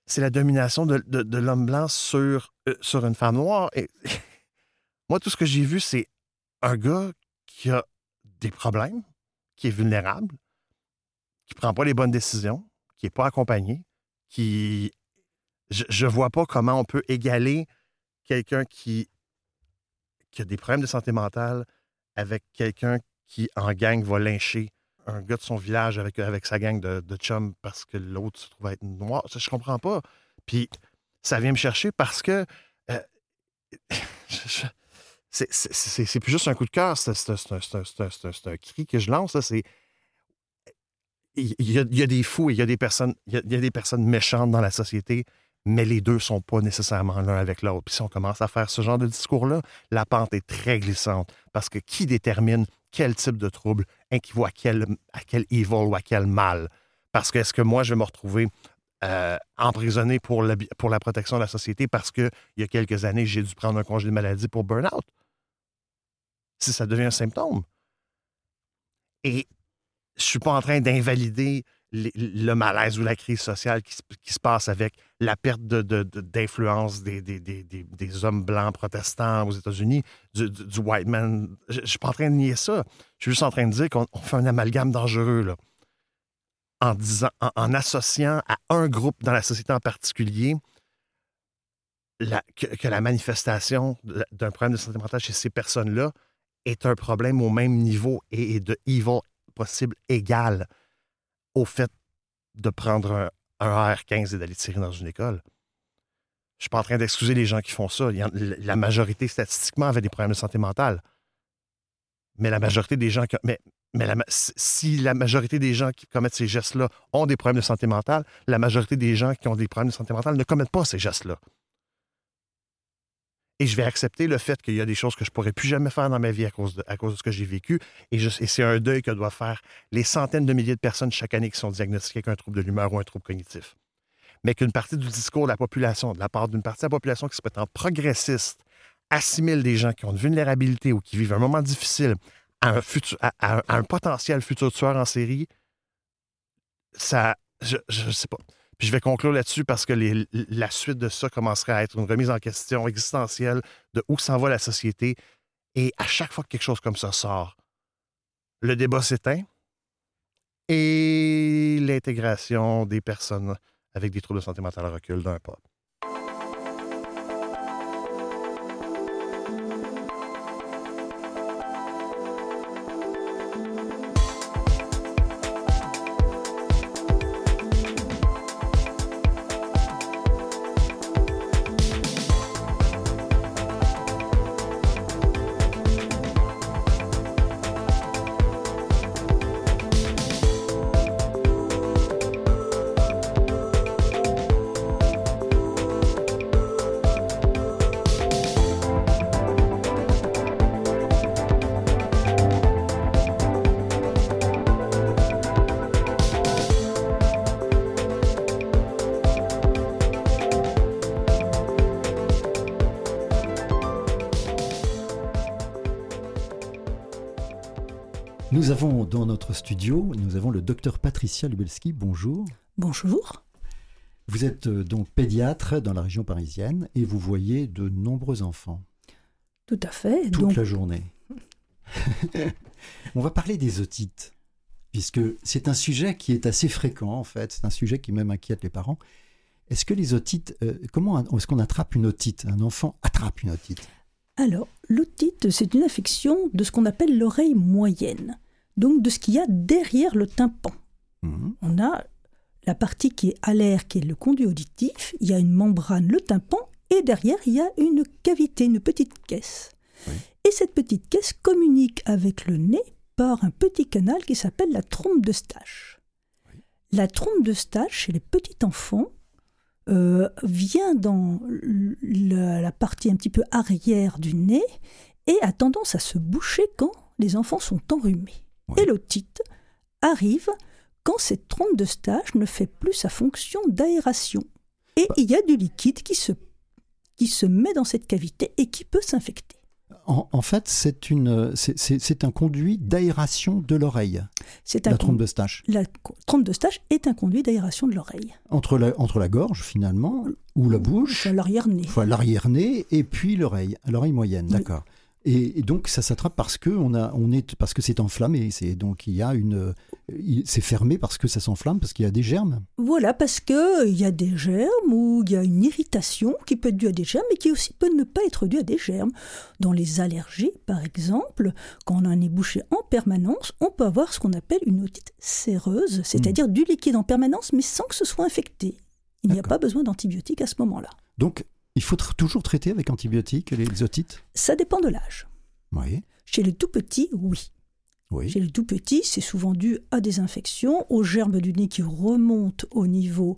c'est la domination de, l'homme blanc sur, euh, sur une femme noire. Et moi, tout ce que j'ai vu, c'est un gars qui a des problèmes, qui est vulnérable, qui prend pas les bonnes décisions, qui n'est pas accompagné, qui. Je ne vois pas comment on peut égaler quelqu'un qui, qui a des problèmes de santé mentale avec quelqu'un qui, en gang, va lyncher un gars de son village avec, avec sa gang de, de chums parce que l'autre se trouve être noir. Ça, je comprends pas. Puis ça vient me chercher parce que euh, c'est plus juste un coup de cœur, c'est un, cri que je lance. C'est il y, a, des fous et il y a des personnes, il y a, des personnes méchantes dans la société, mais les deux sont pas nécessairement l'un avec l'autre. Puis si on commence à faire ce genre de discours-là, la pente est très glissante parce que qui détermine quel type de trouble équivaut à quel, à evil ou à quel mal. Parce que est-ce que moi, je vais me retrouver euh, emprisonné pour, pour la protection de la société parce qu'il y a quelques années, j'ai dû prendre un congé de maladie pour burn-out? Si ça devient un symptôme. Et je ne suis pas en train d'invalider le malaise ou la crise sociale qui, se passe avec la perte d'influence de, des, des, hommes blancs protestants aux États-Unis, du, white man. Je ne suis pas en train de nier ça. Je suis juste en train de dire qu'on fait un amalgame dangereux, là. En, disant, en, associant à un groupe dans la société en particulier que, la manifestation d'un problème de santé mentale chez ces personnes-là est un problème au même niveau et, et de evil possible égal au fait de prendre un, AR-15 et d'aller tirer dans une école. Je ne suis pas en train d'excuser les gens qui font ça. la majorité, statistiquement, avait des problèmes de santé mentale. Mais la majorité des gens. Mais, mais si la majorité des gens qui commettent ces gestes-là ont des problèmes de santé mentale, la majorité des gens qui ont des problèmes de santé mentale ne commettent pas ces gestes-là. Et je vais accepter le fait qu'il y a des choses que je ne pourrais plus jamais faire dans ma vie à cause de, ce que j'ai vécu. Et, c'est un deuil que doivent faire les centaines de milliers de personnes chaque année qui sont diagnostiquées avec un trouble de l'humeur ou un trouble cognitif. Mais qu'une partie du discours de la population, de la part d'une partie de la population qui se prétend progressiste, assimile des gens qui ont une vulnérabilité ou qui vivent un moment difficile à un, à, un potentiel futur tueur en série, ça, je ne sais pas je vais conclure là-dessus parce que la suite de ça commencerait à être une remise en question existentielle de où s'en va la société. Et à chaque fois que quelque chose comme ça sort, le débat s'éteint et l'intégration des personnes avec des troubles de santé mentale recule d'un pas. Lubelski. Bonjour. Bonjour. Vous êtes euh, donc pédiatre dans la région parisienne et vous voyez de nombreux enfants. Tout à fait. Toute la journée. On va parler des otites, puisque c'est un sujet qui est assez fréquent en fait. C'est un sujet qui même inquiète les parents. Est-ce que les otites, euh, comment est-ce qu'on attrape une otite? Un enfant attrape une otite? Alors, l'otite, c'est une affection de ce qu'on appelle l'oreille moyenne donc de ce qu'il y a derrière le tympan. Mhm. On a la partie qui est à l'air, qui est le conduit auditif, il y a une membrane, le tympan, et derrière, il y a une cavité, une petite caisse. Et cette petite caisse communique avec le nez par un petit canal qui s'appelle la trompe de Stache. La trompe de stage chez les petits enfants euh, vient dans la, partie un petit peu arrière du nez et a tendance à se boucher quand les enfants sont enrhumés. Et l'otite arrive quand cette trompe de stage ne fait plus sa fonction d'aération. Et il y a du liquide qui se, qui se met dans cette cavité et qui peut s'infecter. En, fait, c'est une, c'est un conduit d'aération de l'oreille. C'est la trompe de stache. La trompe de stache est un conduit d'aération de l'oreille. Entre la, entre la gorge finalement ou la bouche. L'arrière-nez. L'arrière-nez et puis l'oreille, l'oreille moyenne, d'accord. Et, donc ça s'attrape parce que on a, on est, parce que c'est enflammé. C'est donc il y a une, c'est fermé parce que ça s'enflamme, parce qu'il y a des germes. Voilà, parce que il y a des germes ou il y a une irritation qui peut être due à des germes, mais qui aussi peut ne pas être due à des germes. Dans les allergies, par exemple, quand on a un nez bouché en permanence, on peut avoir ce qu'on appelle une otite séreuse, c'est-à-dire hmm. du liquide en permanence, mais sans que ce soit infecté. Il n'y a pas besoin d'antibiotiques à ce moment-là. Donc il faut toujours traiter avec antibiotiques les otites Ça dépend de l'âge. Oui. Chez les tout petits, oui. oui. Chez les tout petits, c'est souvent dû à des infections, aux germes du nez qui remontent au niveau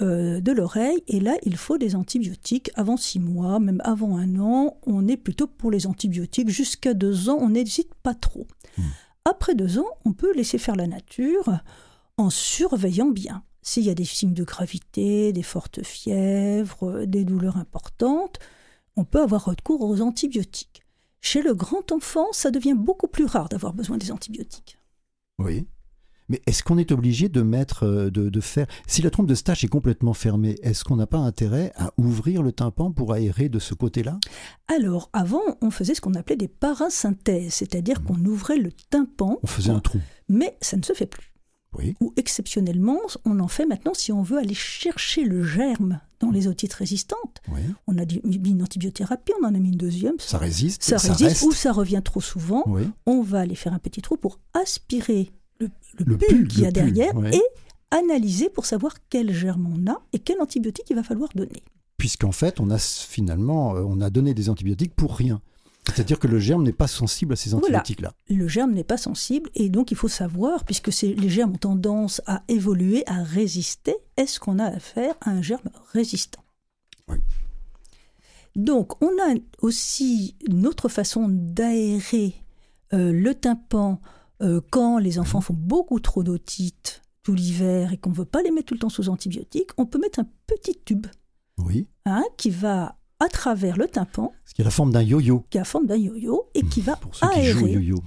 euh, de l'oreille. Et là, il faut des antibiotiques avant six mois, même avant un an. On est plutôt pour les antibiotiques. Jusqu'à deux ans, on n'hésite pas trop. Hmm. Après deux ans, on peut laisser faire la nature en surveillant bien. S'il y a des signes de gravité, des fortes fièvres, des douleurs importantes, on peut avoir recours aux antibiotiques. Chez le grand enfant, ça devient beaucoup plus rare d'avoir besoin des antibiotiques. Oui. Mais est-ce qu'on est obligé de mettre, euh, de, faire. Si la trompe de stache est complètement fermée, est-ce qu'on n'a pas intérêt à ouvrir le tympan pour aérer de ce côté-là? Alors, avant, on faisait ce qu'on appelait des parasynthèses, c'est-à-dire mmh. qu'on ouvrait le tympan. On faisait un trou. Mais ça ne se fait plus. Ou exceptionnellement, on en fait maintenant si on veut aller chercher le germe dans les otites résistantes. On a mis une antibiothérapie, on en a mis une deuxième. Ça résiste, ça, résiste ou ça revient trop souvent. On va aller faire un petit trou pour aspirer le, le, qu'il y a derrière et analyser pour savoir quel germe on a et quel antibiotique il va falloir donner. Puisqu'en fait, on a finalement, euh, on a donné des antibiotiques pour rien. C'est-à-dire que le germe n'est pas sensible à ces antibiotiques-là. Le germe n'est pas sensible et donc il faut savoir, puisque les germes ont tendance à évoluer, à résister, est-ce qu'on a affaire à un germe résistant? Oui. Donc on a aussi une autre façon d'aérer euh, le tympan euh, quand les enfants font beaucoup trop d'otite tout l'hiver et qu'on ne veut pas les mettre tout le temps sous antibiotiques. On peut mettre un petit tube oui. hein, qui va à travers le tympan. Ce qui a la forme d'un yo-yo. Qui a la forme d'un yo-yo et qui va aérer. yo-yo.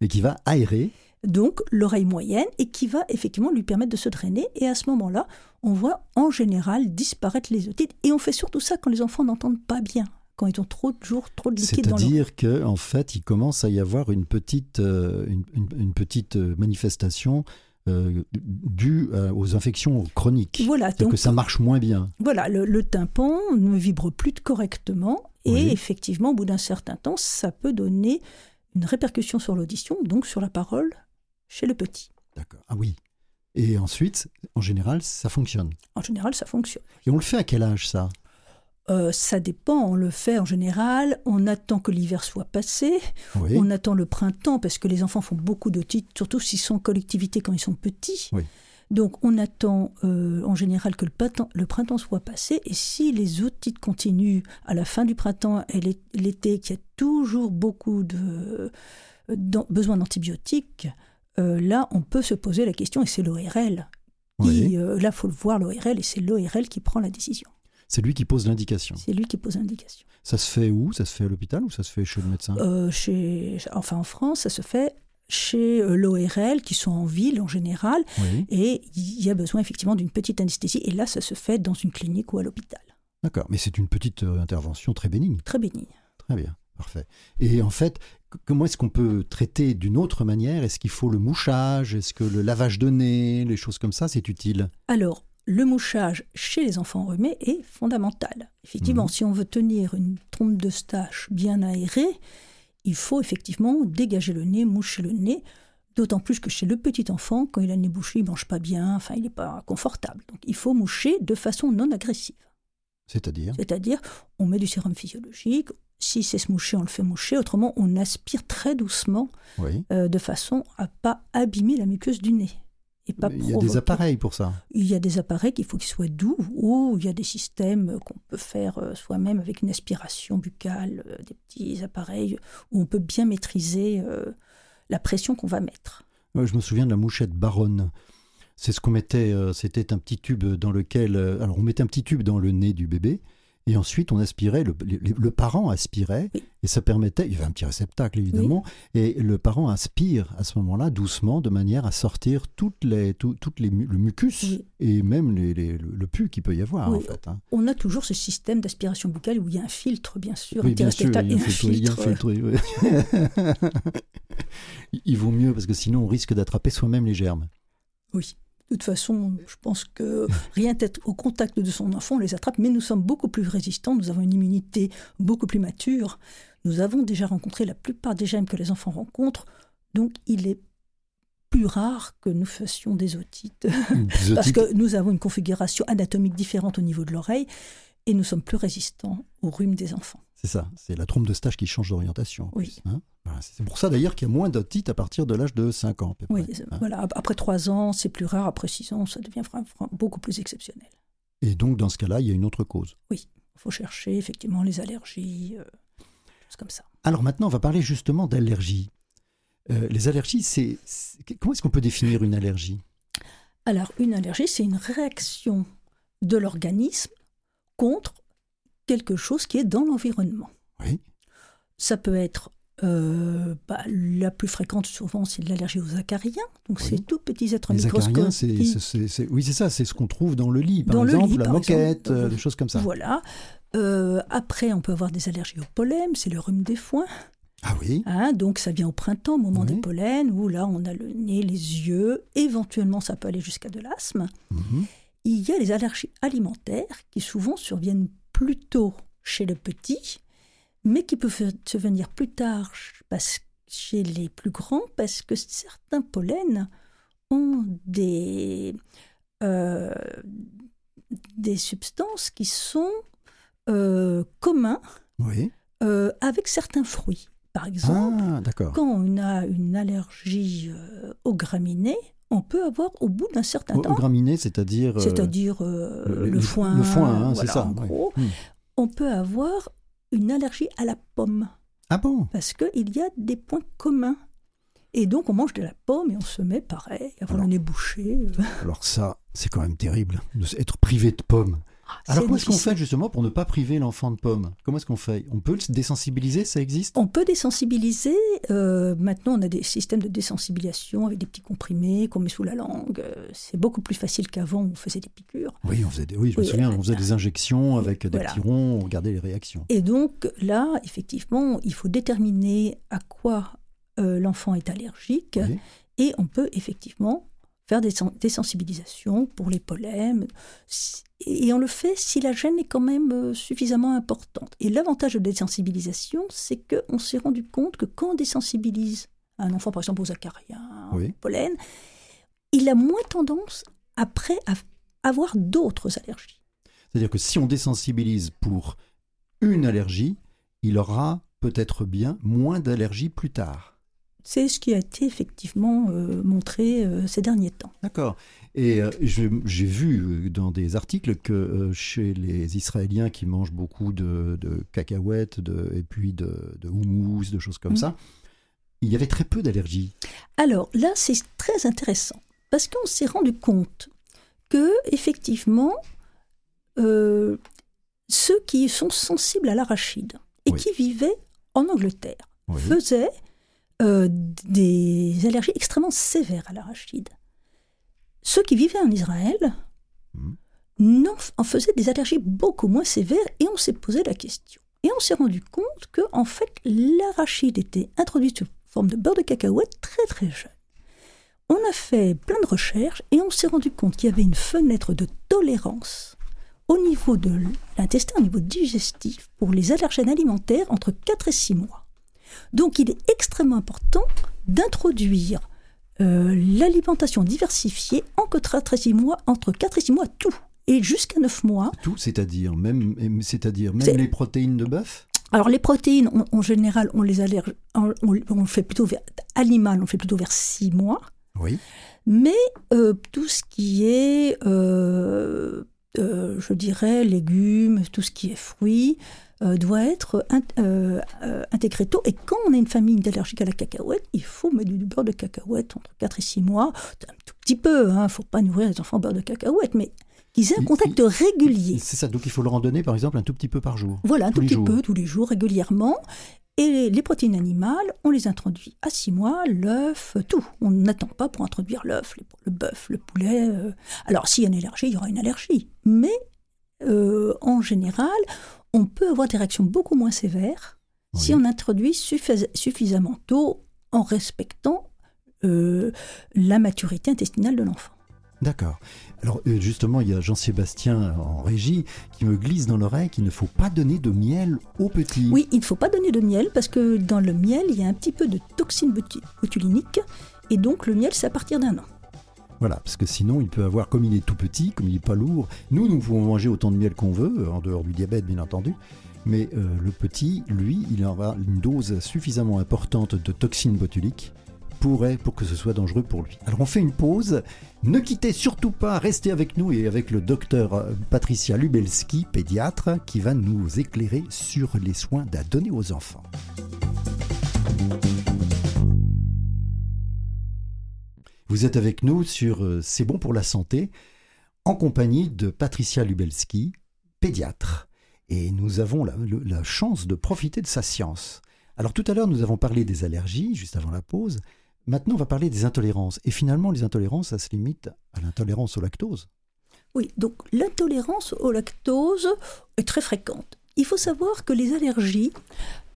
Et qui va aérer. Donc l'oreille moyenne et qui va effectivement lui permettre de se drainer. Et à ce moment-là, on voit en général disparaître les otites. Et on fait surtout ça quand les enfants n'entendent pas bien quand ils ont trop de jours, trop de liquide dans C'est-à-dire qu'en fait, il commence à y avoir une petite, euh, une, petite euh, manifestation euh, dû euh, aux infections chroniques. Voilà, donc que ça marche moins bien. Voilà, le, tympan ne vibre plus correctement et effectivement, au bout d'un certain temps, ça peut donner une répercussion sur l'audition, donc sur la parole chez le petit. D'accord. Ah oui. Et ensuite, en général, ça fonctionne. En général, ça fonctionne. Et on le fait à quel âge ça? Euh, ça dépend, on le fait en général, on attend que l'hiver soit passé, on attend le printemps parce que les enfants font beaucoup d'otites, surtout s'ils sont en collectivité quand ils sont petits. Donc on attend euh, en général que le printemps, le printemps, soit passé et si les otites continuent à la fin du printemps et l'été, qu'il y a toujours beaucoup de, besoin d'antibiotiques, euh, là on peut se poser la question et c'est l'ORL. là il faut le voir l'ORL et c'est l'ORL qui prend la décision. C'est lui qui pose l'indication. C'est lui qui pose l'indication. Ça se fait où? Ça se fait à l'hôpital ou ça se fait chez le médecin? Euh, chez, Enfin, en France, ça se fait chez euh, l'ORL, qui sont en ville en général, et il y a besoin effectivement d'une petite anesthésie, et là, ça se fait dans une clinique ou à l'hôpital. D'accord, mais c'est une petite euh, intervention très bénigne. Très bénigne. Très bien, parfait. Et en fait, comment est-ce qu'on peut traiter d'une autre manière? Est-ce qu'il faut le mouchage? Est-ce que le lavage de nez, les choses comme ça, c'est utile? Alors, le mouchage chez les enfants enrhumés est fondamental. Effectivement, mhm. si on veut tenir une trompe de stache bien aérée, il faut effectivement dégager le nez, moucher le nez, d'autant plus que chez le petit enfant, quand il a le nez bouché, il mange pas bien, enfin il n'est pas confortable. Donc il faut moucher de façon non agressive. C'est-à-dire? C'est-à-dire, on met du sérum physiologique, si c'est se moucher, on le fait moucher, autrement on aspire très doucement, euh, de façon à pas abîmer la muqueuse du nez. Et pas Il y a des appareils pour ça. Il y a des appareils qu'il faut qu'ils soient doux ou il y a des systèmes qu'on peut faire euh, soi-même avec une aspiration buccale, euh, des petits appareils où on peut bien maîtriser euh, la pression qu'on va mettre. je me souviens de la mouchette baronne. C'est ce qu'on mettait, c'était un petit tube dans lequel, alors on mettait un petit tube dans le nez du bébé et ensuite, on aspirait, le, parent aspirait, et ça permettait, il y avait un petit réceptacle évidemment, et le parent aspire à ce moment-là doucement, de manière à sortir toutes les, toutes les, le mucus et même les, le, pu qu'il peut y avoir en fait. Hein. On a toujours ce système d'aspiration buccale où il y a un filtre, bien sûr, oui, bien sûr, il y a un filtre. il vaut mieux parce que sinon on risque d'attraper soi-même les germes. Oui. De toute façon, je pense que rien d'être au contact de son enfant, on les attrape, mais nous sommes beaucoup plus résistants, nous avons une immunité beaucoup plus mature. Nous avons déjà rencontré la plupart des gemmes que les enfants rencontrent, donc il est plus rare que nous fassions des otites, parce que nous avons une configuration anatomique différente au niveau de l'oreille, et nous sommes plus résistants au rhume des enfants. C'est ça, c'est la trompe de stage qui change d'orientation. Oui. Hein. c'est pour ça d'ailleurs qu'il y a moins d'otites à partir de l'âge de 5 ans. oui, hein. voilà. Après 3 ans, c'est plus rare. Après 6 ans, ça devient beaucoup plus exceptionnel. Et donc, dans ce cas-là, il y a une autre cause. Oui, il faut chercher effectivement les allergies, euh, comme ça. Alors maintenant, on va parler justement d'allergies. Euh, les allergies, c'est comment est-ce qu'on peut définir une allergie? Alors, une allergie, c'est une réaction de l'organisme contre quelque chose qui est dans l'environnement. Oui. Ça peut être euh, bah, la plus fréquente, souvent, c'est l'allergie aux acariens. Donc, c'est tout petits êtres Les acariens, c'est, oui, c'est ça, c'est ce qu'on trouve dans le lit, par exemple, la moquette, euh, des choses comme ça. Voilà. Euh, après, on peut avoir des allergies au pollen, c'est le rhume des foins. Ah oui hein, Donc, ça vient au printemps, au moment des pollens, où là, on a le nez, les yeux. Éventuellement, ça peut aller jusqu'à de l'asthme. Mhm. Il y a les allergies alimentaires qui souvent surviennent plutôt chez le petit, mais qui peuvent se venir plus tard chez les plus grands parce que certains pollens ont des, euh, des substances qui sont euh, communs euh, avec certains fruits. Par exemple, ah, quand on a une allergie aux graminées, on peut avoir au bout d'un certain temps. Graminé, c'est-à-dire. Euh, c'est-à-dire euh, le, foin. Le foin, hein, c'est ça. En gros, hmm. on peut avoir une allergie à la pomme. Ah bon? Parce qu'il y a des points communs. Et donc, on mange de la pomme et on se met pareil, avoir le nez bouché. Alors, ça, c'est quand même terrible, d'être privé de pommes. Ah, Alors comment est-ce qu'on fait justement pour ne pas priver l'enfant de pommes? Comment est-ce qu'on fait? On peut le désensibiliser Ça existe? On peut désensibiliser. Euh, maintenant, on a des systèmes de désensibilisation avec des petits comprimés qu'on met sous la langue. Euh, c'est beaucoup plus facile qu'avant où on faisait des piqûres. Oui, on faisait des, oui je me souviens, on faisait des injections avec des petits ronds, on regardait les réactions. Et donc là, effectivement, il faut déterminer à quoi euh, l'enfant est allergique. Et on peut effectivement faire des, sensibilisations pour les pollens. Et on le fait si la gêne est quand même euh, suffisamment importante. Et l'avantage de désensibilisation, c'est qu'on s'est rendu compte que quand on désensibilise un enfant, par exemple aux acariens, aux pollen, il a moins tendance après à avoir d'autres allergies. C'est-à-dire que si on désensibilise pour une allergie, il aura peut-être bien moins d'allergies plus tard. C'est ce qui a été effectivement euh, montré euh, ces derniers temps. D'accord. Et euh, j'ai vu dans des articles que chez les Israéliens qui mangent beaucoup de, cacahuètes de, et puis de, de houmous, de choses comme mm. ça, il y avait très peu d'allergies. Alors là, c'est très intéressant parce qu'on s'est rendu compte que effectivement, ceux qui sont sensibles à l'arachide et qui vivaient en Angleterre faisaient euh, des allergies extrêmement sévères à l'arachide. Ceux qui vivaient en Israël hmm. en faisaient des allergies beaucoup moins sévères et on s'est posé la question. Et on s'est rendu compte que en fait l'arachide était introduit sous forme de beurre de cacahuète très très jeune. On a fait plein de recherches et on s'est rendu compte qu'il y avait une fenêtre de tolérance au niveau de l'intestin, au niveau digestif, pour les allergènes alimentaires entre 4 et 6 mois. Donc il est extrêmement important d'introduire euh, l'alimentation diversifiée entre 4 et 6 mois, entre 4 et 6 mois, tout. Et jusqu'à 9 mois. Tout, c'est-à-dire même, c'est-à-dire même les protéines de bœuf? Alors les protéines, en général, on les allerge, on, on, fait plutôt vers animal, on fait plutôt vers 6 mois. Oui. Mais euh, tout ce qui est, euh, euh, je dirais, légumes, tout ce qui est fruits, doit être intégré tôt. Et quand on a une famille allergique à la cacahuète, il faut mettre du beurre de cacahuète entre 4 et 6 mois. Un tout petit peu, il hein, ne faut pas nourrir les enfants au beurre de cacahuète, mais qu'ils aient un contact régulier. C'est ça, donc il faut leur en donner par exemple un tout petit peu par jour. Voilà, un tout petit peu, tous les jours, régulièrement. Et les protéines animales, on les introduit à 6 mois, l'œuf, tout. On n'attend pas pour introduire l'œuf, le bœuf, le poulet. Euh. Alors s'il y a une allergie, il y aura une allergie. Mais euh, en général, on peut avoir des réactions beaucoup moins sévères si on introduit suffisamment tôt en respectant euh, la maturité intestinale de l'enfant. D'accord. Alors euh, justement, il y a Jean-Sébastien en régie qui me glisse dans l'oreille qu'il ne faut pas donner de miel aux petits. Oui, il ne faut pas donner de miel parce que dans le miel, il y a un petit peu de toxine botulinique et donc le miel, c'est à partir d'un an. Voilà, parce que sinon, il peut avoir, comme il est tout petit, comme il n'est pas lourd, nous, nous pouvons manger autant de miel qu'on veut, en dehors du diabète, bien entendu, mais euh, le petit, lui, il aura une dose suffisamment importante de toxine botulique pourrait pour que ce soit dangereux pour lui. Alors on fait une pause. Ne quittez surtout pas, restez avec nous et avec le docteur euh, Patricia Lubelski, pédiatre, qui va nous éclairer sur les soins à donner aux enfants. Vous êtes avec nous sur euh, C'est bon pour la santé, en compagnie de Patricia Lubelski, pédiatre. Et nous avons la, la chance de profiter de sa science. Alors tout à l'heure, nous avons parlé des allergies, juste avant la pause. Maintenant, on va parler des intolérances. Et finalement, les intolérances, ça se limite à l'intolérance au lactose. Oui, donc l'intolérance au lactose est très fréquente. Il faut savoir que les allergies,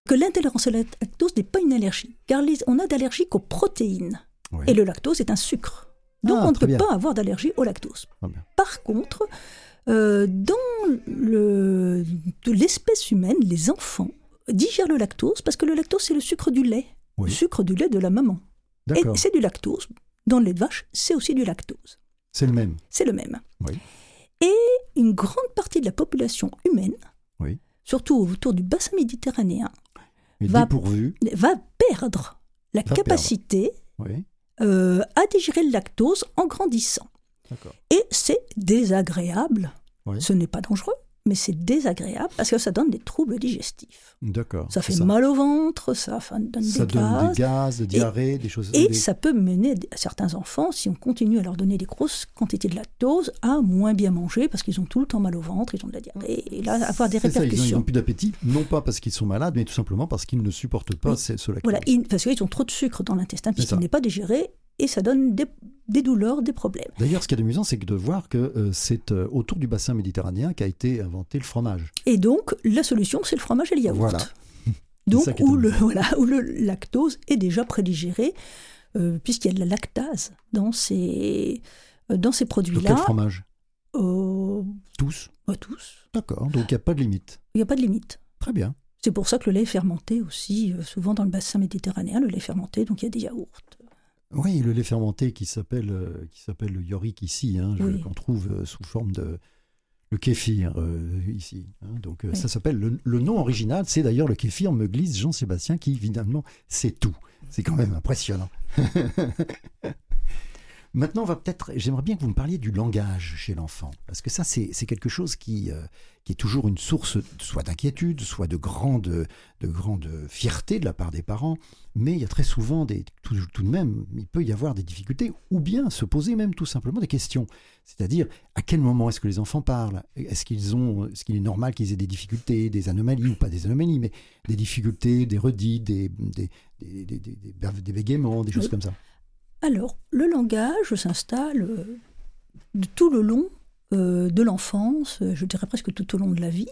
que l'intolérance au lactose n'est pas une allergie, car on a d'allergie qu'aux protéines. Et le lactose est un sucre. Donc ah, on ne peut pas avoir d'allergie au lactose. Par contre, euh, dans l'espèce humaine, les enfants digèrent le lactose parce que le lactose, c'est le sucre du lait. Le sucre du lait de la maman. Et c'est du lactose. Dans le lait de vache, c'est aussi du lactose. C'est le même. C'est le même. Et une grande partie de la population humaine, surtout autour du bassin méditerranéen, va, va, perdre la capacité euh, à digérer le lactose en grandissant. Et c'est désagréable. Ce n'est pas dangereux, mais c'est désagréable parce que ça donne des troubles digestifs. D'accord. Ça fait mal au ventre, ça donne ça des donne gaz. des gaz, des diarrhées, des choses. Et ça peut mener à certains enfants, si on continue à leur donner des grosses quantités de lactose, à moins bien manger parce qu'ils ont tout le temps mal au ventre, ils ont de la diarrhée, et là, avoir des répercussions. ils n'ont plus d'appétit, non pas parce qu'ils sont malades, mais tout simplement parce qu'ils ne supportent pas ce lactose. Voilà, parce qu'ils ont trop de sucre dans l'intestin puisqu'il n'est pas digéré et ça donne des, douleurs, des problèmes. D'ailleurs, ce qui est amusant, c'est de voir que euh, c'est euh, autour du bassin méditerranéen qu'a été inventé le fromage. Et donc, la solution, c'est le fromage et le yaourt. Voilà. donc, où le, voilà, où le lactose est déjà prédigéré, euh, puisqu'il y a de la lactase dans ces, dans ces produits-là. Quel fromage? Tous. tous. D'accord, donc il n'y a pas de limite. Il n'y a pas de limite. Très bien. C'est pour ça que le lait est fermenté aussi, souvent dans le bassin méditerranéen, le lait fermenté, donc il y a des yaourts. Oui, le lait fermenté qui s'appelle euh, qui s'appelle le yorick ici, hein, qu'on trouve euh, sous forme de le kéfir euh, ici. Hein. donc ça s'appelle le, nom original, c'est d'ailleurs le kéfir me glisse Jean-Sébastien qui évidemment c'est tout. C'est quand même impressionnant. Maintenant, on va peut-être. J'aimerais bien que vous me parliez du langage chez l'enfant, parce que ça, c'est quelque chose qui, euh, qui est toujours une source soit d'inquiétude, soit de grande, de grande fierté de la part des parents. Mais il y a très souvent des, tout, de même, il peut y avoir des difficultés, ou bien se poser même tout simplement des questions. C'est-à-dire, à quel moment est-ce que les enfants parlent? Est-ce qu'ils ont, ce qu'il est normal qu'ils aient des difficultés, des anomalies ou pas des anomalies, mais des difficultés, des redits, des, des, des, des, des bégaiements, des choses comme ça? Alors, le langage s'installe euh, tout le long euh, de l'enfance, euh, je dirais presque tout au long de la vie.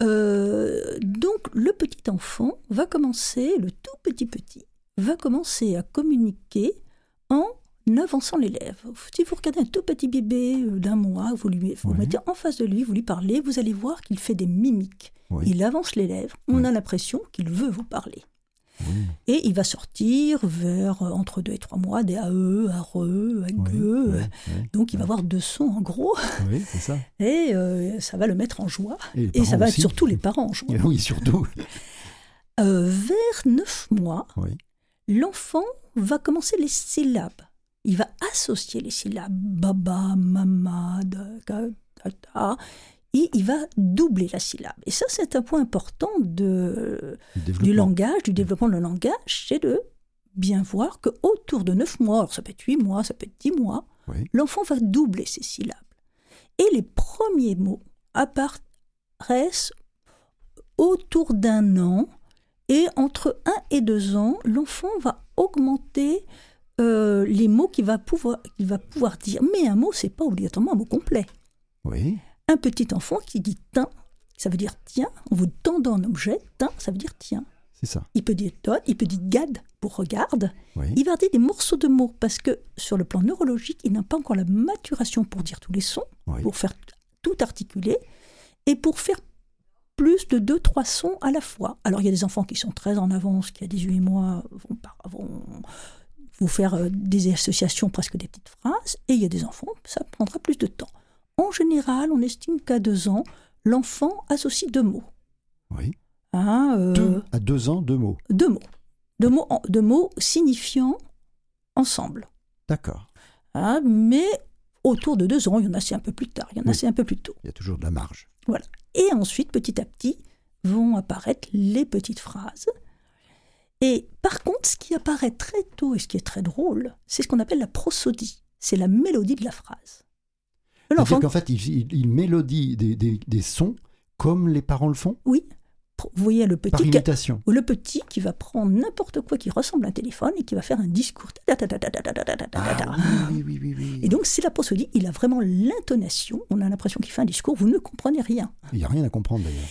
donc, le petit enfant va commencer, le tout petit petit, va commencer à communiquer en avançant les lèvres. Si vous regardez un tout petit bébé d'un mois, vous, lui, vous mettez en face de lui, vous lui parlez, vous allez voir qu'il fait des mimiques. Il avance les lèvres, on a l'impression qu'il veut vous parler. Et il va sortir vers euh, entre deux et trois mois des AE, ARE, AGE. Donc il va avoir deux sons en gros. Oui, c'est ça. Et euh, ça va le mettre en joie. Et, ça va être surtout les parents en joie. Oui, surtout. Euh, vers neuf mois, l'enfant va commencer les syllabes. il va associer les syllabes baba, mama, da, et il va doubler la syllabe. Et ça, c'est un point important de, du langage, du développement du langage, c'est de bien voir que autour de 9 mois, alors ça peut être 8 mois, ça peut être 10 mois, l'enfant va doubler ses syllabes. Et les premiers mots apparaissent autour d'un an, et entre 1 et 2 ans, l'enfant va augmenter euh, les mots qu'il va, pouvoir, va pouvoir dire. Mais un mot, c'est pas obligatoirement un mot complet. Oui. Un petit enfant qui dit tiens, ça veut dire tiens, en vous tendant un objet, tiens, ça veut dire tiens. C'est ça. Il peut dire donne, il peut dire gad pour regarde. Il va dire des morceaux de mots parce que sur le plan neurologique, il n'a pas encore la maturation pour dire tous les sons, pour faire tout articuler et pour faire plus de deux, trois sons à la fois. Alors il y a des enfants qui sont très en avance, qui à 18 mois vont, vont vous faire euh, des associations, presque des petites phrases, et il y a des enfants, ça prendra plus de temps. En général, on estime qu'à deux ans, l'enfant associe deux mots. Oui. Hein, euh, à deux ans, deux mots. Deux mots. Deux mots, deux mots signifiant ensemble. D'accord. Hein, mais autour de deux ans, il y en a c'est un peu plus tard, il y en a c'est un peu plus tôt. Il y a toujours de la marge. Voilà. Et ensuite, petit à petit, vont apparaître les petites phrases. Et par contre, ce qui apparaît très tôt et ce qui est très drôle, c'est ce qu'on appelle la prosodie. C'est la mélodie de la phrase. C'est-à-dire qu'en fait, il, mélodie des, sons comme les parents le font Oui. Vous voyez le petit, imitation. le petit qui va prendre n'importe quoi qui ressemble à un téléphone et qui va faire un discours. Et donc c'est la prosodie, il a vraiment l'intonation, on a l'impression qu'il fait un discours, vous ne comprenez rien. Il n'y a rien à comprendre d'ailleurs.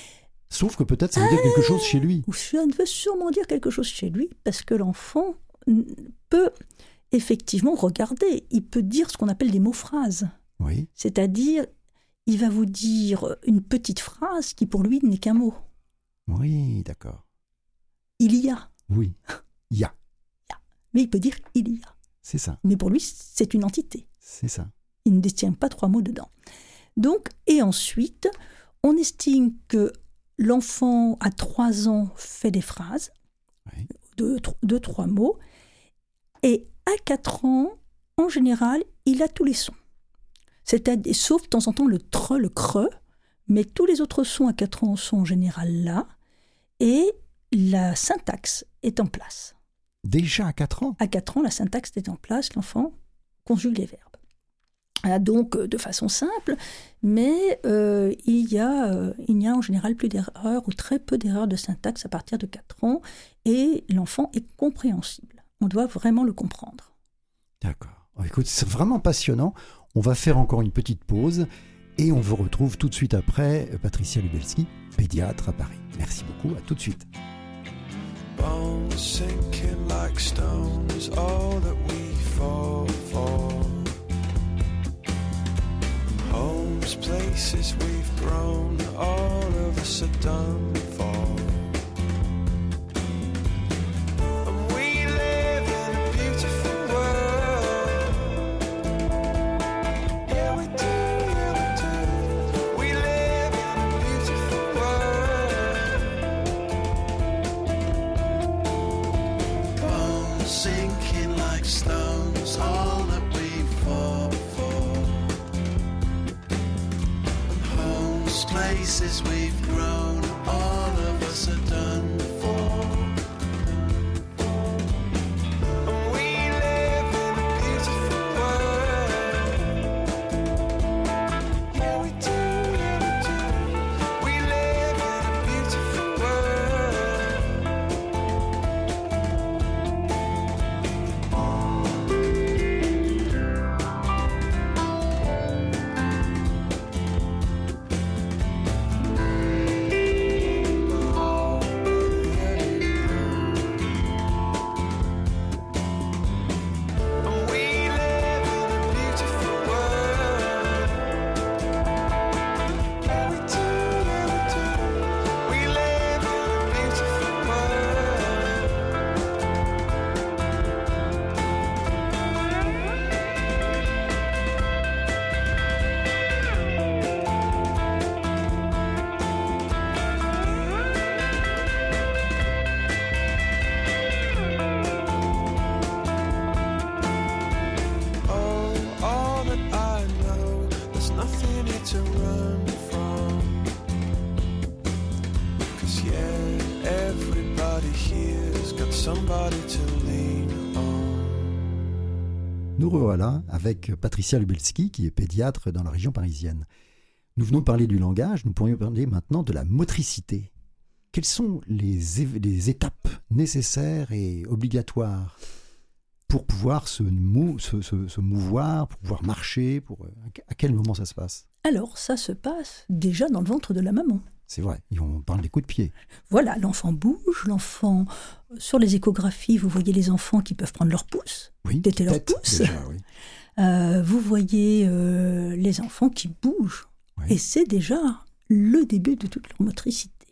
Sauf que peut-être ça veut dire quelque chose chez lui. Ça veut sûrement dire quelque chose chez lui parce que l'enfant peut effectivement regarder, il peut dire ce qu'on appelle des mots-phrases. Oui. C'est-à-dire, il va vous dire une petite phrase qui pour lui n'est qu'un mot. Oui, d'accord. Il y a. Oui, il y a. Mais il peut dire il y a. C'est ça. Mais pour lui, c'est une entité. C'est ça. Il ne détient pas trois mots dedans. Donc, et ensuite, on estime que l'enfant à trois ans fait des phrases, de, deux, trois mots, et à quatre ans, en général, il a tous les sons. C'est-à-dire, sauf de temps en temps le tre, le creux, mais tous les autres sons à 4 ans sont en général là, et la syntaxe est en place. Déjà à 4 ans? À 4 ans, la syntaxe est en place, l'enfant conjugue les verbes. Ah, donc euh, de façon simple, mais euh, il, y a, euh, il n'y a en général plus d'erreurs ou très peu d'erreurs de syntaxe à partir de 4 ans, et l'enfant est compréhensible. On doit vraiment le comprendre. D'accord. Oh, écoute, c'est vraiment passionnant. On va faire encore une petite pause et on vous retrouve tout de suite après Patricia Lubelski, pédiatre à Paris. Merci beaucoup, à tout de suite. Avec Patricia Lubelski, qui est pédiatre dans la région parisienne. Nous venons de parler du langage, nous pourrions parler maintenant de la motricité. Quelles sont les, étapes nécessaires et obligatoires pour pouvoir se, se, mouvoir, pour pouvoir marcher pour, À quel moment ça se passe? Alors, ça se passe déjà dans le ventre de la maman. C'est vrai, on parle des coups de pied. Voilà, l'enfant bouge, l'enfant. Sur les échographies, vous voyez les enfants qui peuvent prendre leur pouce, oui, leur pouce. Euh, vous voyez euh, les enfants qui bougent. Et c'est déjà le début de toute leur motricité.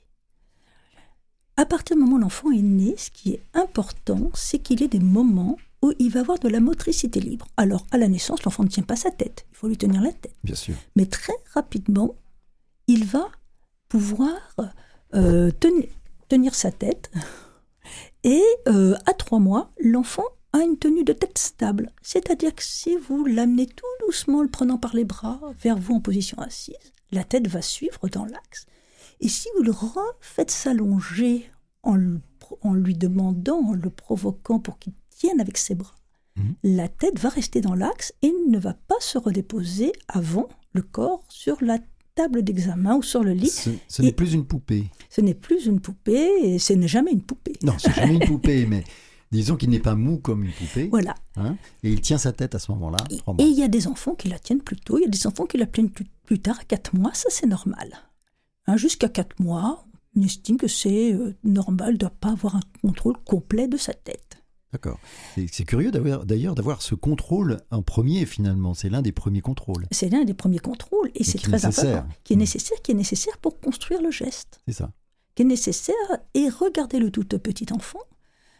À partir du moment où l'enfant est né, ce qui est important, c'est qu'il ait des moments où il va avoir de la motricité libre. Alors, à la naissance, l'enfant ne tient pas sa tête, il faut lui tenir la tête. Bien sûr. Mais très rapidement, il va pouvoir euh, tenir sa tête. Et euh, à trois mois, l'enfant a une tenue de tête stable. C'est-à-dire que si vous l'amenez tout doucement, le prenant par les bras vers vous en position assise, la tête va suivre dans l'axe. Et si vous le refaites s'allonger en, en lui demandant, en le provoquant pour qu'il tienne avec ses bras, mhm. la tête va rester dans l'axe et ne va pas se redéposer avant le corps sur la table d'examen ou sur le lit. Ce, n'est plus une poupée. Ce n'est plus une poupée et ce n'est jamais une poupée. Non, c'est jamais une poupée, mais disons qu'il n'est pas mou comme une poupée. Voilà. Hein, et il tient sa tête à ce moment-là. Et il y a des enfants qui la tiennent plus tôt, il y a des enfants qui la tiennent plus, tard, à 4 mois, ça c'est normal. Hein, jusqu'à 4 mois, on estime que c'est euh, normal de ne pas avoir un contrôle complet de sa tête. D'accord. C'est curieux d'ailleurs d'avoir ce contrôle en premier finalement. C'est l'un des premiers contrôles. C'est l'un des premiers contrôles et c'est très important. Qui est mmh. nécessaire, qui est nécessaire pour construire le geste. C'est ça. Qui est nécessaire et regardez le tout petit enfant.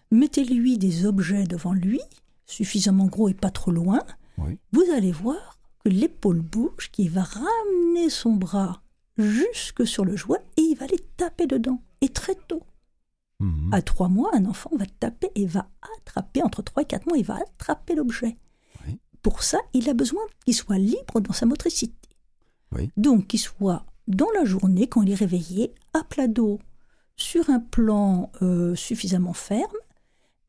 Mettez-lui des objets devant lui, suffisamment gros et pas trop loin. Vous allez voir que l'épaule bouge, qu'il va ramener son bras jusque sur le jouet et il va aller taper dedans. Et très tôt. Mhm. À trois mois, un enfant va taper et va attraper, entre trois et quatre mois, il va attraper l'objet. Pour ça, il a besoin qu'il soit libre dans sa motricité. Donc, qu'il soit dans la journée, quand il est réveillé, à plat dos, sur un plan euh, suffisamment ferme,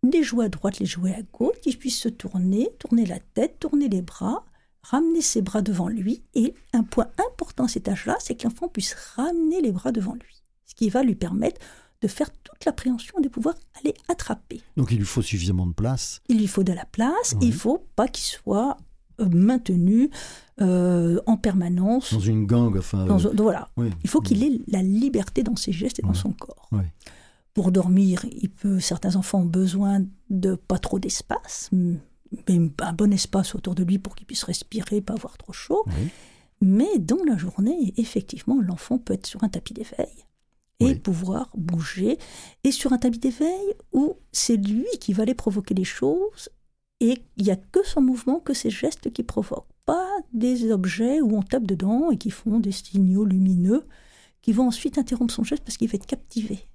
des jouets à droite, les jouets à gauche, qu'il puisse se tourner, tourner la tête, tourner les bras, ramener ses bras devant lui. Et un point important à cet âge-là, c'est que l'enfant puisse ramener les bras devant lui. Ce qui va lui permettre de faire toute l'appréhension, de pouvoir aller attraper. Donc il lui faut suffisamment de place. Il lui faut de la place, il il faut pas qu'il soit euh, maintenu euh, en permanence. Dans une gangue, enfin. Euh, voilà. Il faut qu'il ait la liberté dans ses gestes et dans son corps. Pour dormir, il peut, certains enfants ont besoin de pas trop d'espace, mais un bon espace autour de lui pour qu'il puisse respirer, pas avoir trop chaud. Mais dans la journée, effectivement, l'enfant peut être sur un tapis d'éveil et pouvoir bouger. Et sur un tapis d'éveil où c'est lui qui va aller provoquer les choses et il n'y a que son mouvement, que ses gestes qui provoquent. Pas des objets où on tape dedans et qui font des signaux lumineux qui vont ensuite interrompre son geste parce qu'il va être captivé.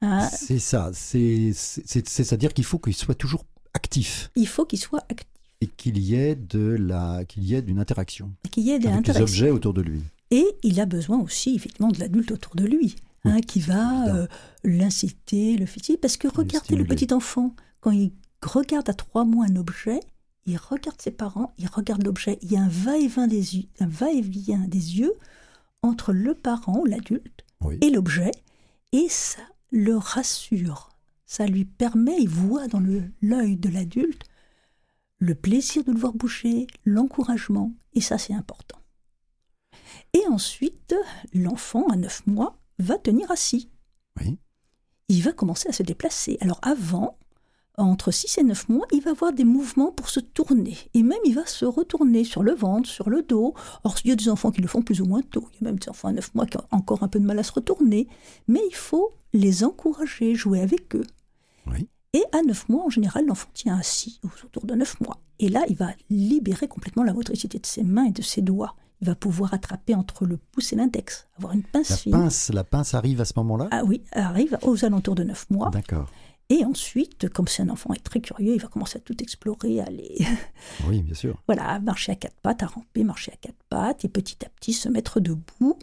Hein? C'est ça, c'est-à-dire qu'il faut qu'il soit toujours actif. Il faut qu'il soit actif. Et qu'il y ait de la, qu'il y ait d'une interaction. Qu'il y ait des avec des objets autour de lui. Et il a besoin aussi, effectivement, de l'adulte autour de lui. Hein, qui va euh, l'inciter, le fétiche. Parce que regardez le petit enfant, quand il regarde à trois mois un objet, il regarde ses parents, il regarde l'objet. Il y a un va-et-vient des yeux, un va-et-vient des yeux entre le parent, l'adulte, et l'objet, et ça le rassure. Ça lui permet, il voit dans l'œil de l'adulte le plaisir de le voir bouger, l'encouragement, et ça c'est important. Et ensuite, l'enfant à neuf mois va tenir assis. Oui. Il va commencer à se déplacer. Alors avant, entre 6 et 9 mois, il va avoir des mouvements pour se tourner. Et même, il va se retourner sur le ventre, sur le dos. Or, il y a des enfants qui le font plus ou moins tôt. Il y a même des enfants à 9 mois qui ont encore un peu de mal à se retourner. Mais il faut les encourager, jouer avec eux. Oui. Et à 9 mois, en général, l'enfant tient assis autour de 9 mois. Et là, il va libérer complètement la motricité de ses mains et de ses doigts va pouvoir attraper entre le pouce et l'index, avoir une pince la fine. Pince, la pince arrive à ce moment-là? Ah oui, arrive aux alentours de 9 mois. D'accord. Et ensuite, comme c'est un enfant est très curieux, il va commencer à tout explorer, à aller... Oui, bien sûr. voilà, à marcher à quatre pattes, à ramper, marcher à quatre pattes, et petit à petit se mettre debout.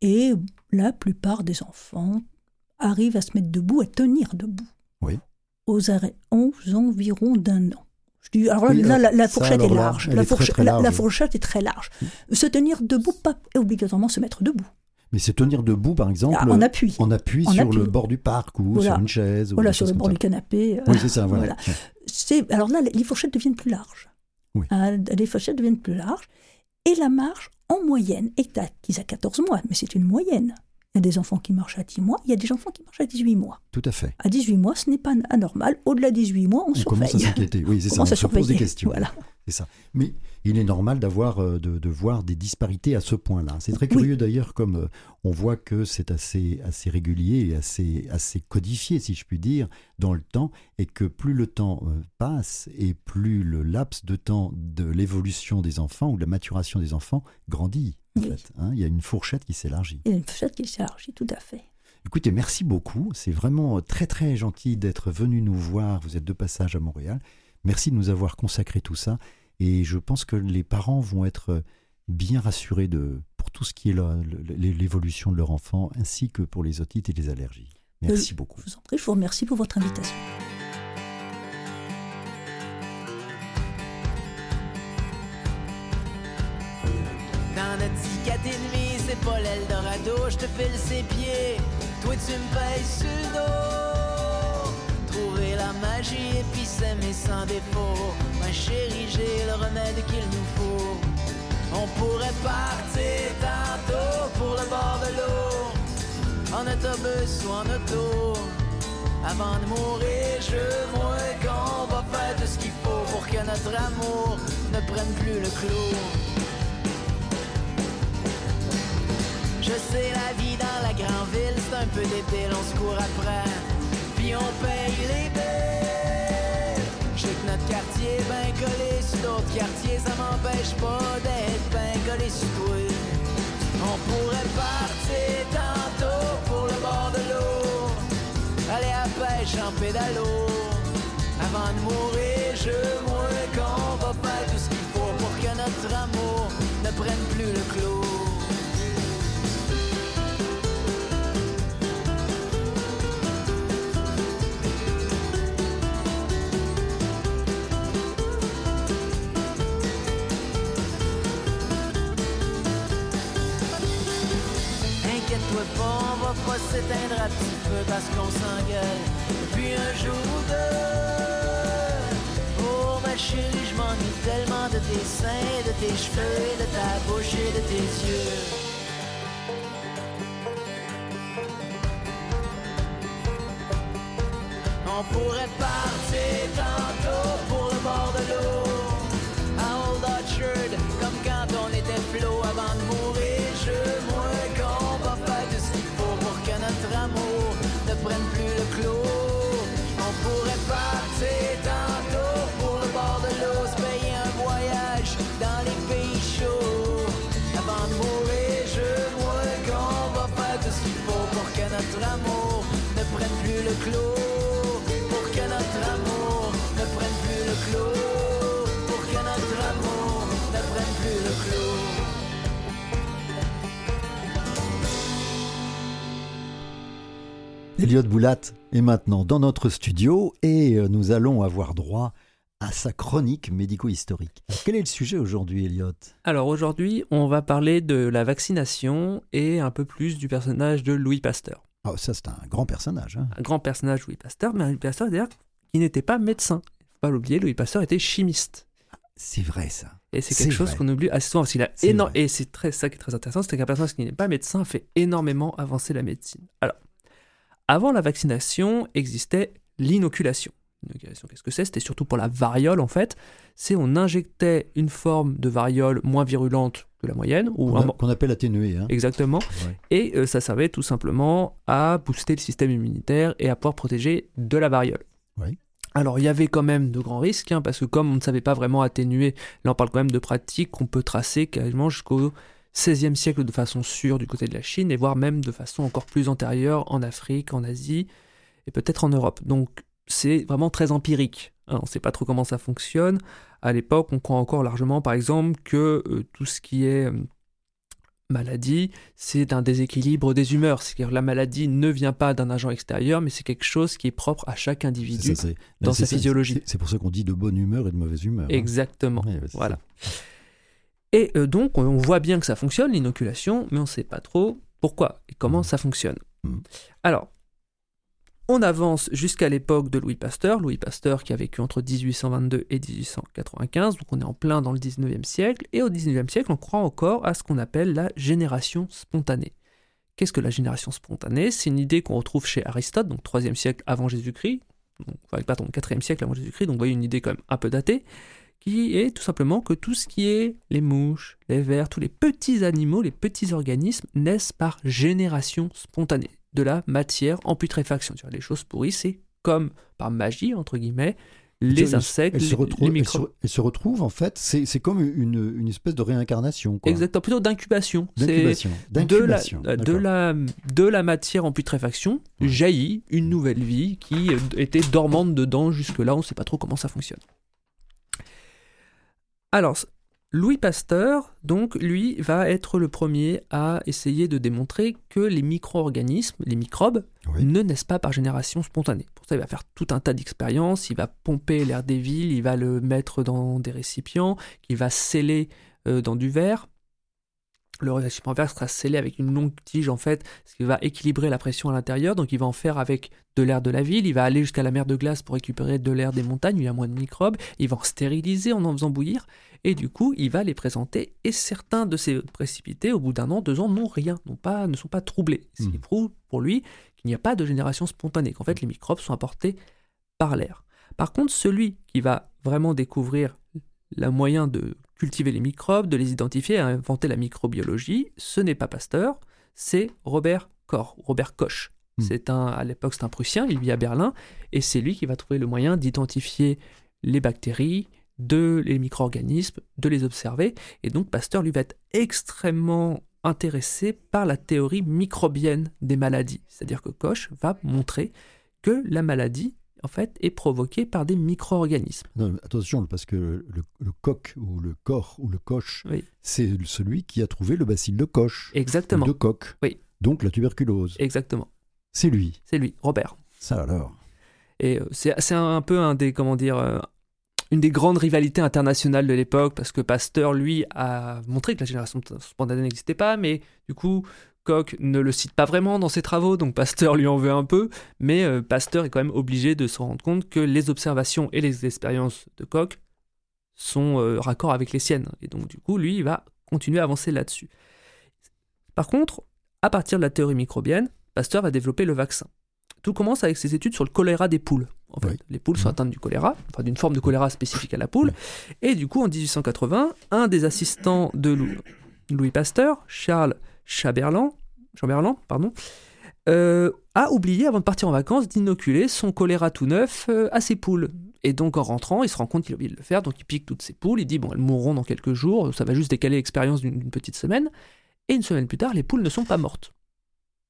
Et la plupart des enfants arrivent à se mettre debout, à tenir debout. Oui. aux, aux environs d'un an. Je dis, alors là, la, fourchette est large. La, fourchette est très large. Se tenir debout, pas obligatoirement se mettre debout. Mais c'est tenir debout, par exemple. Ah, en appui. En appui sur le bord du parc ou sur une chaise. Voilà, sur le bord du canapé. Oui, c'est ça, voilà. Alors là, les fourchettes deviennent plus larges. Oui. Ah, les fourchettes deviennent plus larges. Et la marche, en moyenne, est acquise à 14 mois, mais c'est une moyenne. Il y a des enfants qui marchent à 10 mois, il y a des enfants qui marchent à 18 mois. Tout à fait. À 18 mois, ce n'est pas anormal. Au-delà de 18 mois, on, on surveille. commence à s'inquiéter. Oui, c'est ça, on se pose des questions. Voilà. C'est ça. Mais il est normal d'avoir, euh, de, voir des disparités à ce point-là. C'est très curieux d'ailleurs, comme euh, on voit que c'est assez, assez régulier et assez, assez codifié, si je puis dire, dans le temps, et que plus le temps euh, passe et plus le laps de temps de l'évolution des enfants ou de la maturation des enfants grandit. Hein. il y a une fourchette qui s'élargit. Il y a une fourchette qui s'élargit, tout à fait. Écoutez, merci beaucoup. C'est vraiment très très gentil d'être venu nous voir. Vous êtes de passage à Montréal. Merci de nous avoir consacré tout ça. Et je pense que les parents vont être bien rassurés de, pour tout ce qui est l'évolution de leur enfant, ainsi que pour les otites et les allergies. Merci beaucoup. Je vous en prie, je vous remercie pour votre invitation. Dans notre petit ennemi, c'est pas l'Eldorado, je te file ses pieds, toi tu me payes sur le dos. La magie et puis s'aimer sans défaut Ma chérie, j'ai le remède qu'il nous faut. On pourrait partir tantôt pour le bord de l'eau, en autobus ou en auto. Avant de mourir, je moi qu'on va faire tout ce qu'il faut pour que notre amour ne prenne plus le clou. Je sais, la vie dans la grande ville, c'est un peu débile, on se court après, les billes notre quartier ben collé sur d'autres quartiers, ça m'empêche pas d'être ben collé sur toi. On pourrait partir tantôt pour le bord de l'eau, aller à pêche en pédalo. Avant de mourir, je mourrai qu'on va faire tout ce qu'il faut pour que notre amour ne prenne plus le clos. On va pas s'éteindre à petit peu parce qu'on s'engueule. Puis un jour ou deux, oh ma chérie, je m'ennuie tellement de tes seins, de tes cheveux, de ta bouche et de tes yeux. On pourrait partir tantôt pour le bord de l'eau, le clos. Pour que notre amour ne prenne plus le clos. Pour que notre amour ne prenne plus le clos. Elliot Boulat est maintenant dans notre studio et euh, nous allons avoir droit à sa chronique médico-historique. Quel est le sujet aujourd'hui, Elliot? Alors aujourd'hui, on va parler de la vaccination et un peu plus du personnage de Louis Pasteur. Oh, ça, c'est un grand personnage. Hein. Un grand personnage, Louis Pasteur, mais un Louis Pasteur, d'ailleurs, qui n'était pas médecin. Il faut pas l'oublier, Louis Pasteur était chimiste. C'est vrai, ça. Et c'est quelque chose qu'on oublie assez souvent. Parce a énorme... Et c'est très, ça qui est très intéressant, c'est qu'un personnage qui n'est pas médecin fait énormément avancer la médecine. Alors, avant la vaccination existait l'inoculation. L'inoculation, qu'est-ce que c'est? C'était surtout pour la variole en fait. C'est on injectait une forme de variole moins virulente que la moyenne. ou Qu'on appelle atténuée. Hein. Exactement. Et euh, ça servait tout simplement à booster le système immunitaire et à pouvoir protéger de la variole. Alors il y avait quand même de grands risques, hein, parce que comme on ne savait pas vraiment atténuer, là on parle quand même de pratiques qu'on peut tracer quasiment jusqu'au 16e siècle de façon sûre du côté de la Chine, et voire même de façon encore plus antérieure en Afrique, en Asie, et peut-être en Europe. Donc c'est vraiment très empirique. Hein. on ne sait pas trop comment ça fonctionne. À l'époque, on croit encore largement, par exemple, que euh, tout ce qui est euh, maladie, c'est un déséquilibre des humeurs. C'est-à-dire la maladie ne vient pas d'un agent extérieur, mais c'est quelque chose qui est propre à chaque individu dans sa physiologie. C'est pour ça qu'on dit de bonne humeur et de mauvaise humeur. Hein. Exactement. voilà. Et euh, donc, on voit bien que ça fonctionne, l'inoculation, mais on ne sait pas trop pourquoi et comment mmh. ça fonctionne. Mmh. Alors, on avance jusqu'à l'époque de Louis Pasteur, Louis Pasteur qui a vécu entre 1822 et 1895, donc on est en plein dans le 19e siècle, et au 19e siècle on croit encore à ce qu'on appelle la génération spontanée. Qu'est-ce que la génération spontanée? C'est une idée qu'on retrouve chez Aristote, donc 3e siècle avant Jésus-Christ, enfin pardon, 4e siècle avant Jésus-Christ, donc vous voyez une idée quand même un peu datée, qui est tout simplement que tout ce qui est les mouches, les vers, tous les petits animaux, les petits organismes naissent par génération spontanée de la matière en putréfaction. Les choses pourries, c'est comme par magie, entre guillemets, les insectes, elle se retrouve, les microbes. Elle se, retrouve, en fait, c'est comme une, une, espèce de réincarnation. Exactement, plutôt d'incubation. D'incubation. De la, de, la, de la matière en putréfaction jaillit une nouvelle vie qui était dormante dedans jusque-là, on ne sait pas trop comment ça fonctionne. Alors, Louis Pasteur, donc, lui, va être le premier à essayer de démontrer que les micro-organismes, les microbes, ne naissent pas par génération spontanée. Pour ça, il va faire tout un tas d'expériences, il va pomper l'air des villes, il va le mettre dans des récipients, il va sceller euh, dans du verre. Le récipient verre sera scellé avec une longue tige, en fait, ce qui va équilibrer la pression à l'intérieur. Donc, il va en faire avec de l'air de la ville, il va aller jusqu'à la mer de glace pour récupérer de l'air des montagnes, où il y a moins de microbes, il va en stériliser en en faisant bouillir et du coup, il va les présenter, et certains de ces précipités, au bout d'un an, deux ans, n'ont rien, pas, ne sont pas troublés. Ce qui hmm. prouve pour lui qu'il n'y a pas de génération spontanée, qu'en fait les microbes sont apportés par l'air. Par contre, celui qui va vraiment découvrir le moyen de cultiver les microbes, de les identifier, inventer la microbiologie, ce n'est pas Pasteur, c'est Robert Koch, Robert Koch. Hmm. C'est un, à l'époque, c'est un Prussien, il vit à Berlin, et c'est lui qui va trouver le moyen d'identifier les bactéries, de les micro-organismes, de les observer. Et donc Pasteur, lui, va être extrêmement intéressé par la théorie microbienne des maladies. C'est-à-dire que Koch va montrer que la maladie, en fait, est provoquée par des micro-organismes. attention, parce que le, coq ou le corps ou le coche, c'est celui qui a trouvé le bacille de Koch. Exactement. De coq. Oui. Donc la tuberculose. Exactement. C'est lui. C'est lui, Robert. Ça alors? Et euh, c'est un peu un des, comment dire, euh, une des grandes rivalités internationales de l'époque, parce que Pasteur, lui, a montré que la génération spontanée n'existait pas, mais du coup, Koch ne le cite pas vraiment dans ses travaux, donc Pasteur lui en veut un peu, mais euh, Pasteur est quand même obligé de se rendre compte que les observations et les expériences de Koch sont euh, raccords avec les siennes, et donc du coup, lui, il va continuer à avancer là-dessus. Par contre, à partir de la théorie microbienne, Pasteur va développer le vaccin. Tout commence avec ses études sur le choléra des poules. En fait, les poules sont atteintes du choléra, enfin d'une forme de choléra spécifique à la poule. Et du coup, en 1880, un des assistants de Louis Pasteur, Charles Chaberlan, Chamberlain, pardon, euh, a oublié avant de partir en vacances d'inoculer son choléra tout neuf euh, à ses poules. Et donc en rentrant, il se rend compte qu'il a oublié de le faire, donc il pique toutes ses poules, il dit bon elles mourront dans quelques jours, ça va juste décaler l'expérience d'une petite semaine. Et une semaine plus tard, les poules ne sont pas mortes.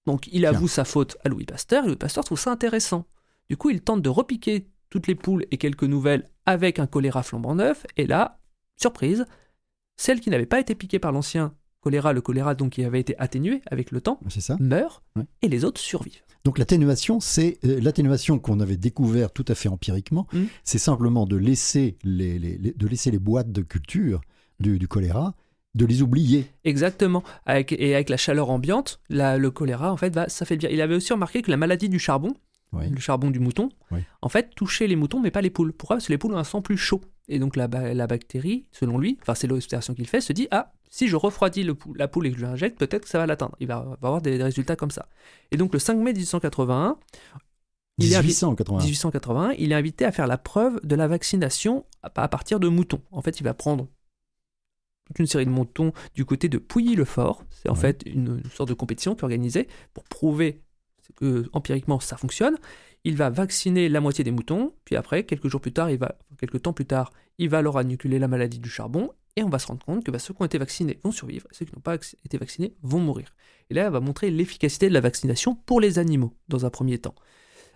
Donc il avoue sa faute à Louis Pasteur, et Louis Pasteur trouve ça intéressant. Du coup, il tente de repiquer toutes les poules et quelques nouvelles avec un choléra flambant neuf, et là, surprise, celle qui n'avait pas été piquée par l'ancien choléra, le choléra donc qui avait été atténué avec le temps, meurt, et les autres survivent. Donc l'atténuation, c'est euh, l'atténuation qu'on avait découvert tout à fait empiriquement, mmh. c'est simplement de laisser les, de laisser les boîtes de culture du choléra de les oublier. Exactement. et avec la chaleur ambiante, le choléra, en fait, va s'affaiblir. Il avait aussi remarqué que la maladie du charbon, le charbon du mouton, en fait, touchait les moutons, mais pas les poules. Pourquoi? Parce que les poules ont un sang plus chaud. Et donc la, bactérie, selon lui, enfin c'est l'observation qu'il fait, se dit ah si je refroidis la poule et que je l'injecte, peut-être que ça va l'atteindre. Il va, avoir des, résultats comme ça. Et donc le 5 mai 1881, il Est 1881, il est invité à faire la preuve de la vaccination à partir de moutons. En fait, il va prendre toute une série de moutons du côté de Pouilly-le-Fort. C'est en fait une, sorte de compétition qui est organisée pour prouver que empiriquement ça fonctionne. Il va vacciner la moitié des moutons, puis après, quelques jours plus tard, il va, quelques temps plus tard, il va leur annuler la maladie du charbon, et on va se rendre compte que bah, ceux qui ont été vaccinés vont survivre, ceux qui n'ont pas été vaccinés vont mourir. Et là, elle va montrer l'efficacité de la vaccination pour les animaux, dans un premier temps.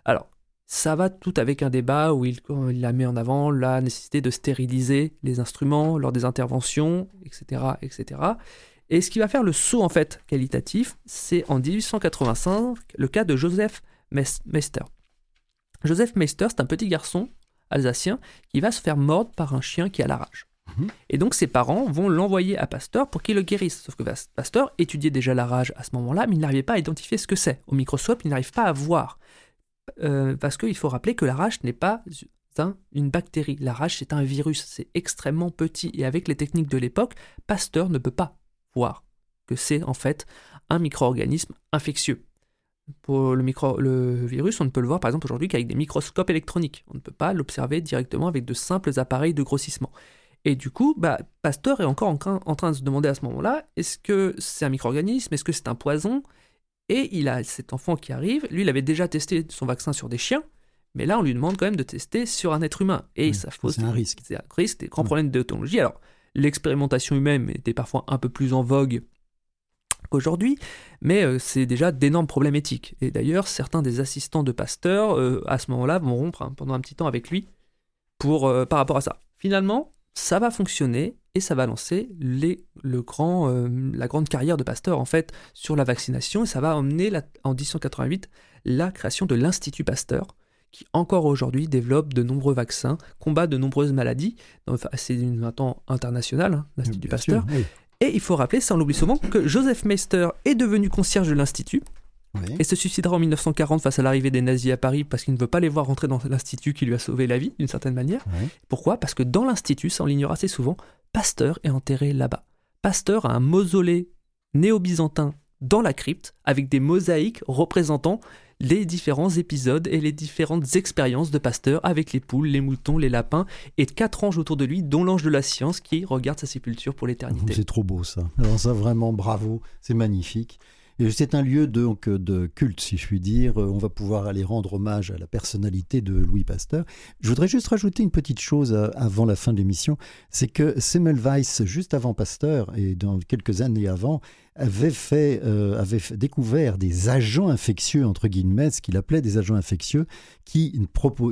Alors, ça va tout avec un débat où il, il, a en avant la nécessité de stériliser les instruments lors des interventions, etc., etc. Et ce qui va faire le saut en fait qualitatif, c'est en 1885 le cas de Joseph Meister. Joseph Meister, c'est un petit garçon alsacien qui va se faire mordre par un chien qui a la rage. Mhm. Et donc ses parents vont l'envoyer à Pasteur pour qu'il le guérisse. Sauf que Pasteur étudiait déjà la rage à ce moment-là, mais il n'arrivait pas à identifier ce que c'est. Au microscope, il n'arrive pas à voir. Euh, parce qu'il faut rappeler que la rage n'est pas une bactérie. La rage, c'est un virus. C'est extrêmement petit. Et avec les techniques de l'époque, Pasteur ne peut pas voir que c'est en fait un micro-organisme infectieux. Pour le, micro, le virus, on ne peut le voir par exemple aujourd'hui qu'avec des microscopes électroniques. On ne peut pas l'observer directement avec de simples appareils de grossissement. Et du coup, bah, Pasteur est encore en, train de se demander à ce moment-là, est-ce que c'est un micro-organisme, est-ce que c'est un poison? Et il a cet enfant qui arrive, lui il avait déjà testé son vaccin sur des chiens, mais là on lui demande quand même de tester sur un être humain. Et ça pose un risque. C'est un risque, des grands problèmes d'autologie. Alors, l'expérimentation humaine était parfois un peu plus en vogue qu'aujourd'hui, mais euh, c'est déjà d'énormes problèmes éthiques. Et d'ailleurs, certains des assistants de Pasteur, euh, à ce moment-là, vont rompre hein, pendant un petit temps avec lui pour, euh, par rapport à ça. Finalement, ça va fonctionner et ça va lancer la grande carrière de Pasteur en fait sur la vaccination et ça va emmener en 1888 la création de l'Institut Pasteur qui encore aujourd'hui développe de nombreux vaccins, combat de nombreuses maladies. c'est un temps international, hein, l'Institut Pasteur. Et il faut rappeler, ça on l'oublie souvent, que Joseph Meister est devenu concierge de l'Institut et se suicidera en 1940 face à l'arrivée des nazis à Paris parce qu'il ne veut pas les voir rentrer dans l'institut qui lui a sauvé la vie d'une certaine manière. Pourquoi? Parce que dans l'institut, ça on l'ignore assez souvent, Pasteur est enterré là-bas. Pasteur a un mausolée néo-byzantin dans la crypte avec des mosaïques représentant les différents épisodes et les différentes expériences de Pasteur avec les poules, les moutons, les lapins et quatre anges autour de lui, dont l'ange de la science qui regarde sa sépulture pour l'éternité. C'est trop beau ça. Alors ça vraiment bravo, c'est magnifique. C'est un lieu donc de culte, si je puis dire. On va pouvoir aller rendre hommage à la personnalité de Louis Pasteur. Je voudrais juste rajouter une petite chose euh, avant la fin de l'émission, c'est que Semmelweis, juste avant Pasteur et dans quelques années avant, avait fait, euh, avait découvert des agents infectieux entre guillemets, ce qu'il appelait des agents infectieux, qui,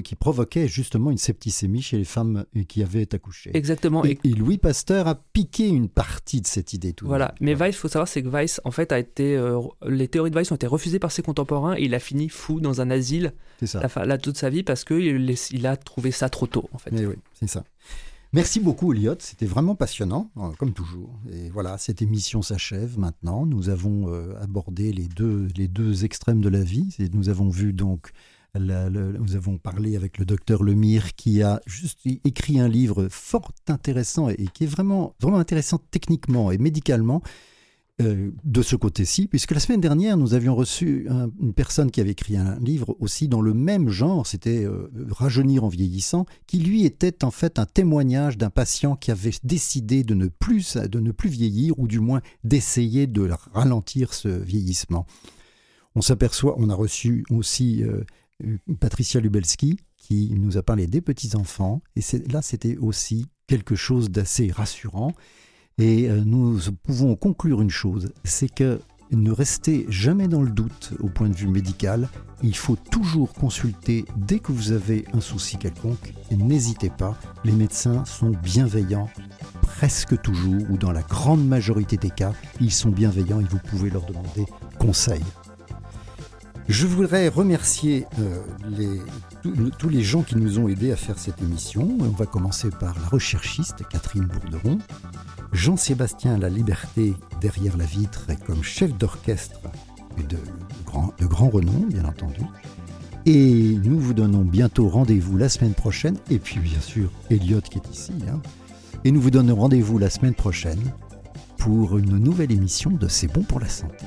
qui provoquaient justement une septicémie chez les femmes qui avaient accouché. Exactement. Et, Louis Pasteur a piqué une partie de cette idée. Tout voilà. Mais Weiss, il faut savoir, c'est que Weiss, en fait, a été, euh, les théories de Weiss ont été refusées par ses contemporains et il a fini fou dans un asile. Ça. Là, toute sa vie parce qu'il il a trouvé ça trop tôt, en fait. oui, c'est ça. Merci beaucoup, Elliot. C'était vraiment passionnant, euh, comme toujours. Et voilà, cette émission s'achève maintenant. Nous avons euh, abordé les deux, extrêmes de la vie. Nous avons vu donc, nous avons parlé avec le docteur Lemire qui a juste écrit un livre fort intéressant et qui est vraiment, vraiment intéressant techniquement et médicalement euh, de ce côté-ci, puisque la semaine dernière, nous avions reçu une personne qui avait écrit un livre aussi dans le même genre, c'était euh, Rajeunir en vieillissant, qui lui était en fait un témoignage d'un patient qui avait décidé de ne plus, vieillir, ou du moins d'essayer de ralentir ce vieillissement. On s'aperçoit, on a reçu aussi euh, Patricia Lubelski, qui nous a parlé des petits-enfants, et là c'était aussi quelque chose d'assez rassurant. Et euh, nous pouvons conclure une chose, c'est que ne restez jamais dans le doute au point de vue médical. Il faut toujours consulter dès que vous avez un souci quelconque n'hésitez pas, les médecins sont bienveillants presque toujours ou dans la grande majorité des cas, ils sont bienveillants et vous pouvez leur demander conseil. Je voudrais remercier euh, tous les gens qui nous ont aidés à faire cette émission. On va commencer par la recherchiste Catherine Bourderon, Jean-Sébastien La Liberté derrière la vitre comme chef d'orchestre de, grand, de grand renom, bien entendu. Et nous vous donnons bientôt rendez-vous la semaine prochaine, et puis bien sûr Elliot qui est ici. Hein. Et nous vous donnons rendez-vous la semaine prochaine pour une nouvelle émission de C'est bon pour la santé.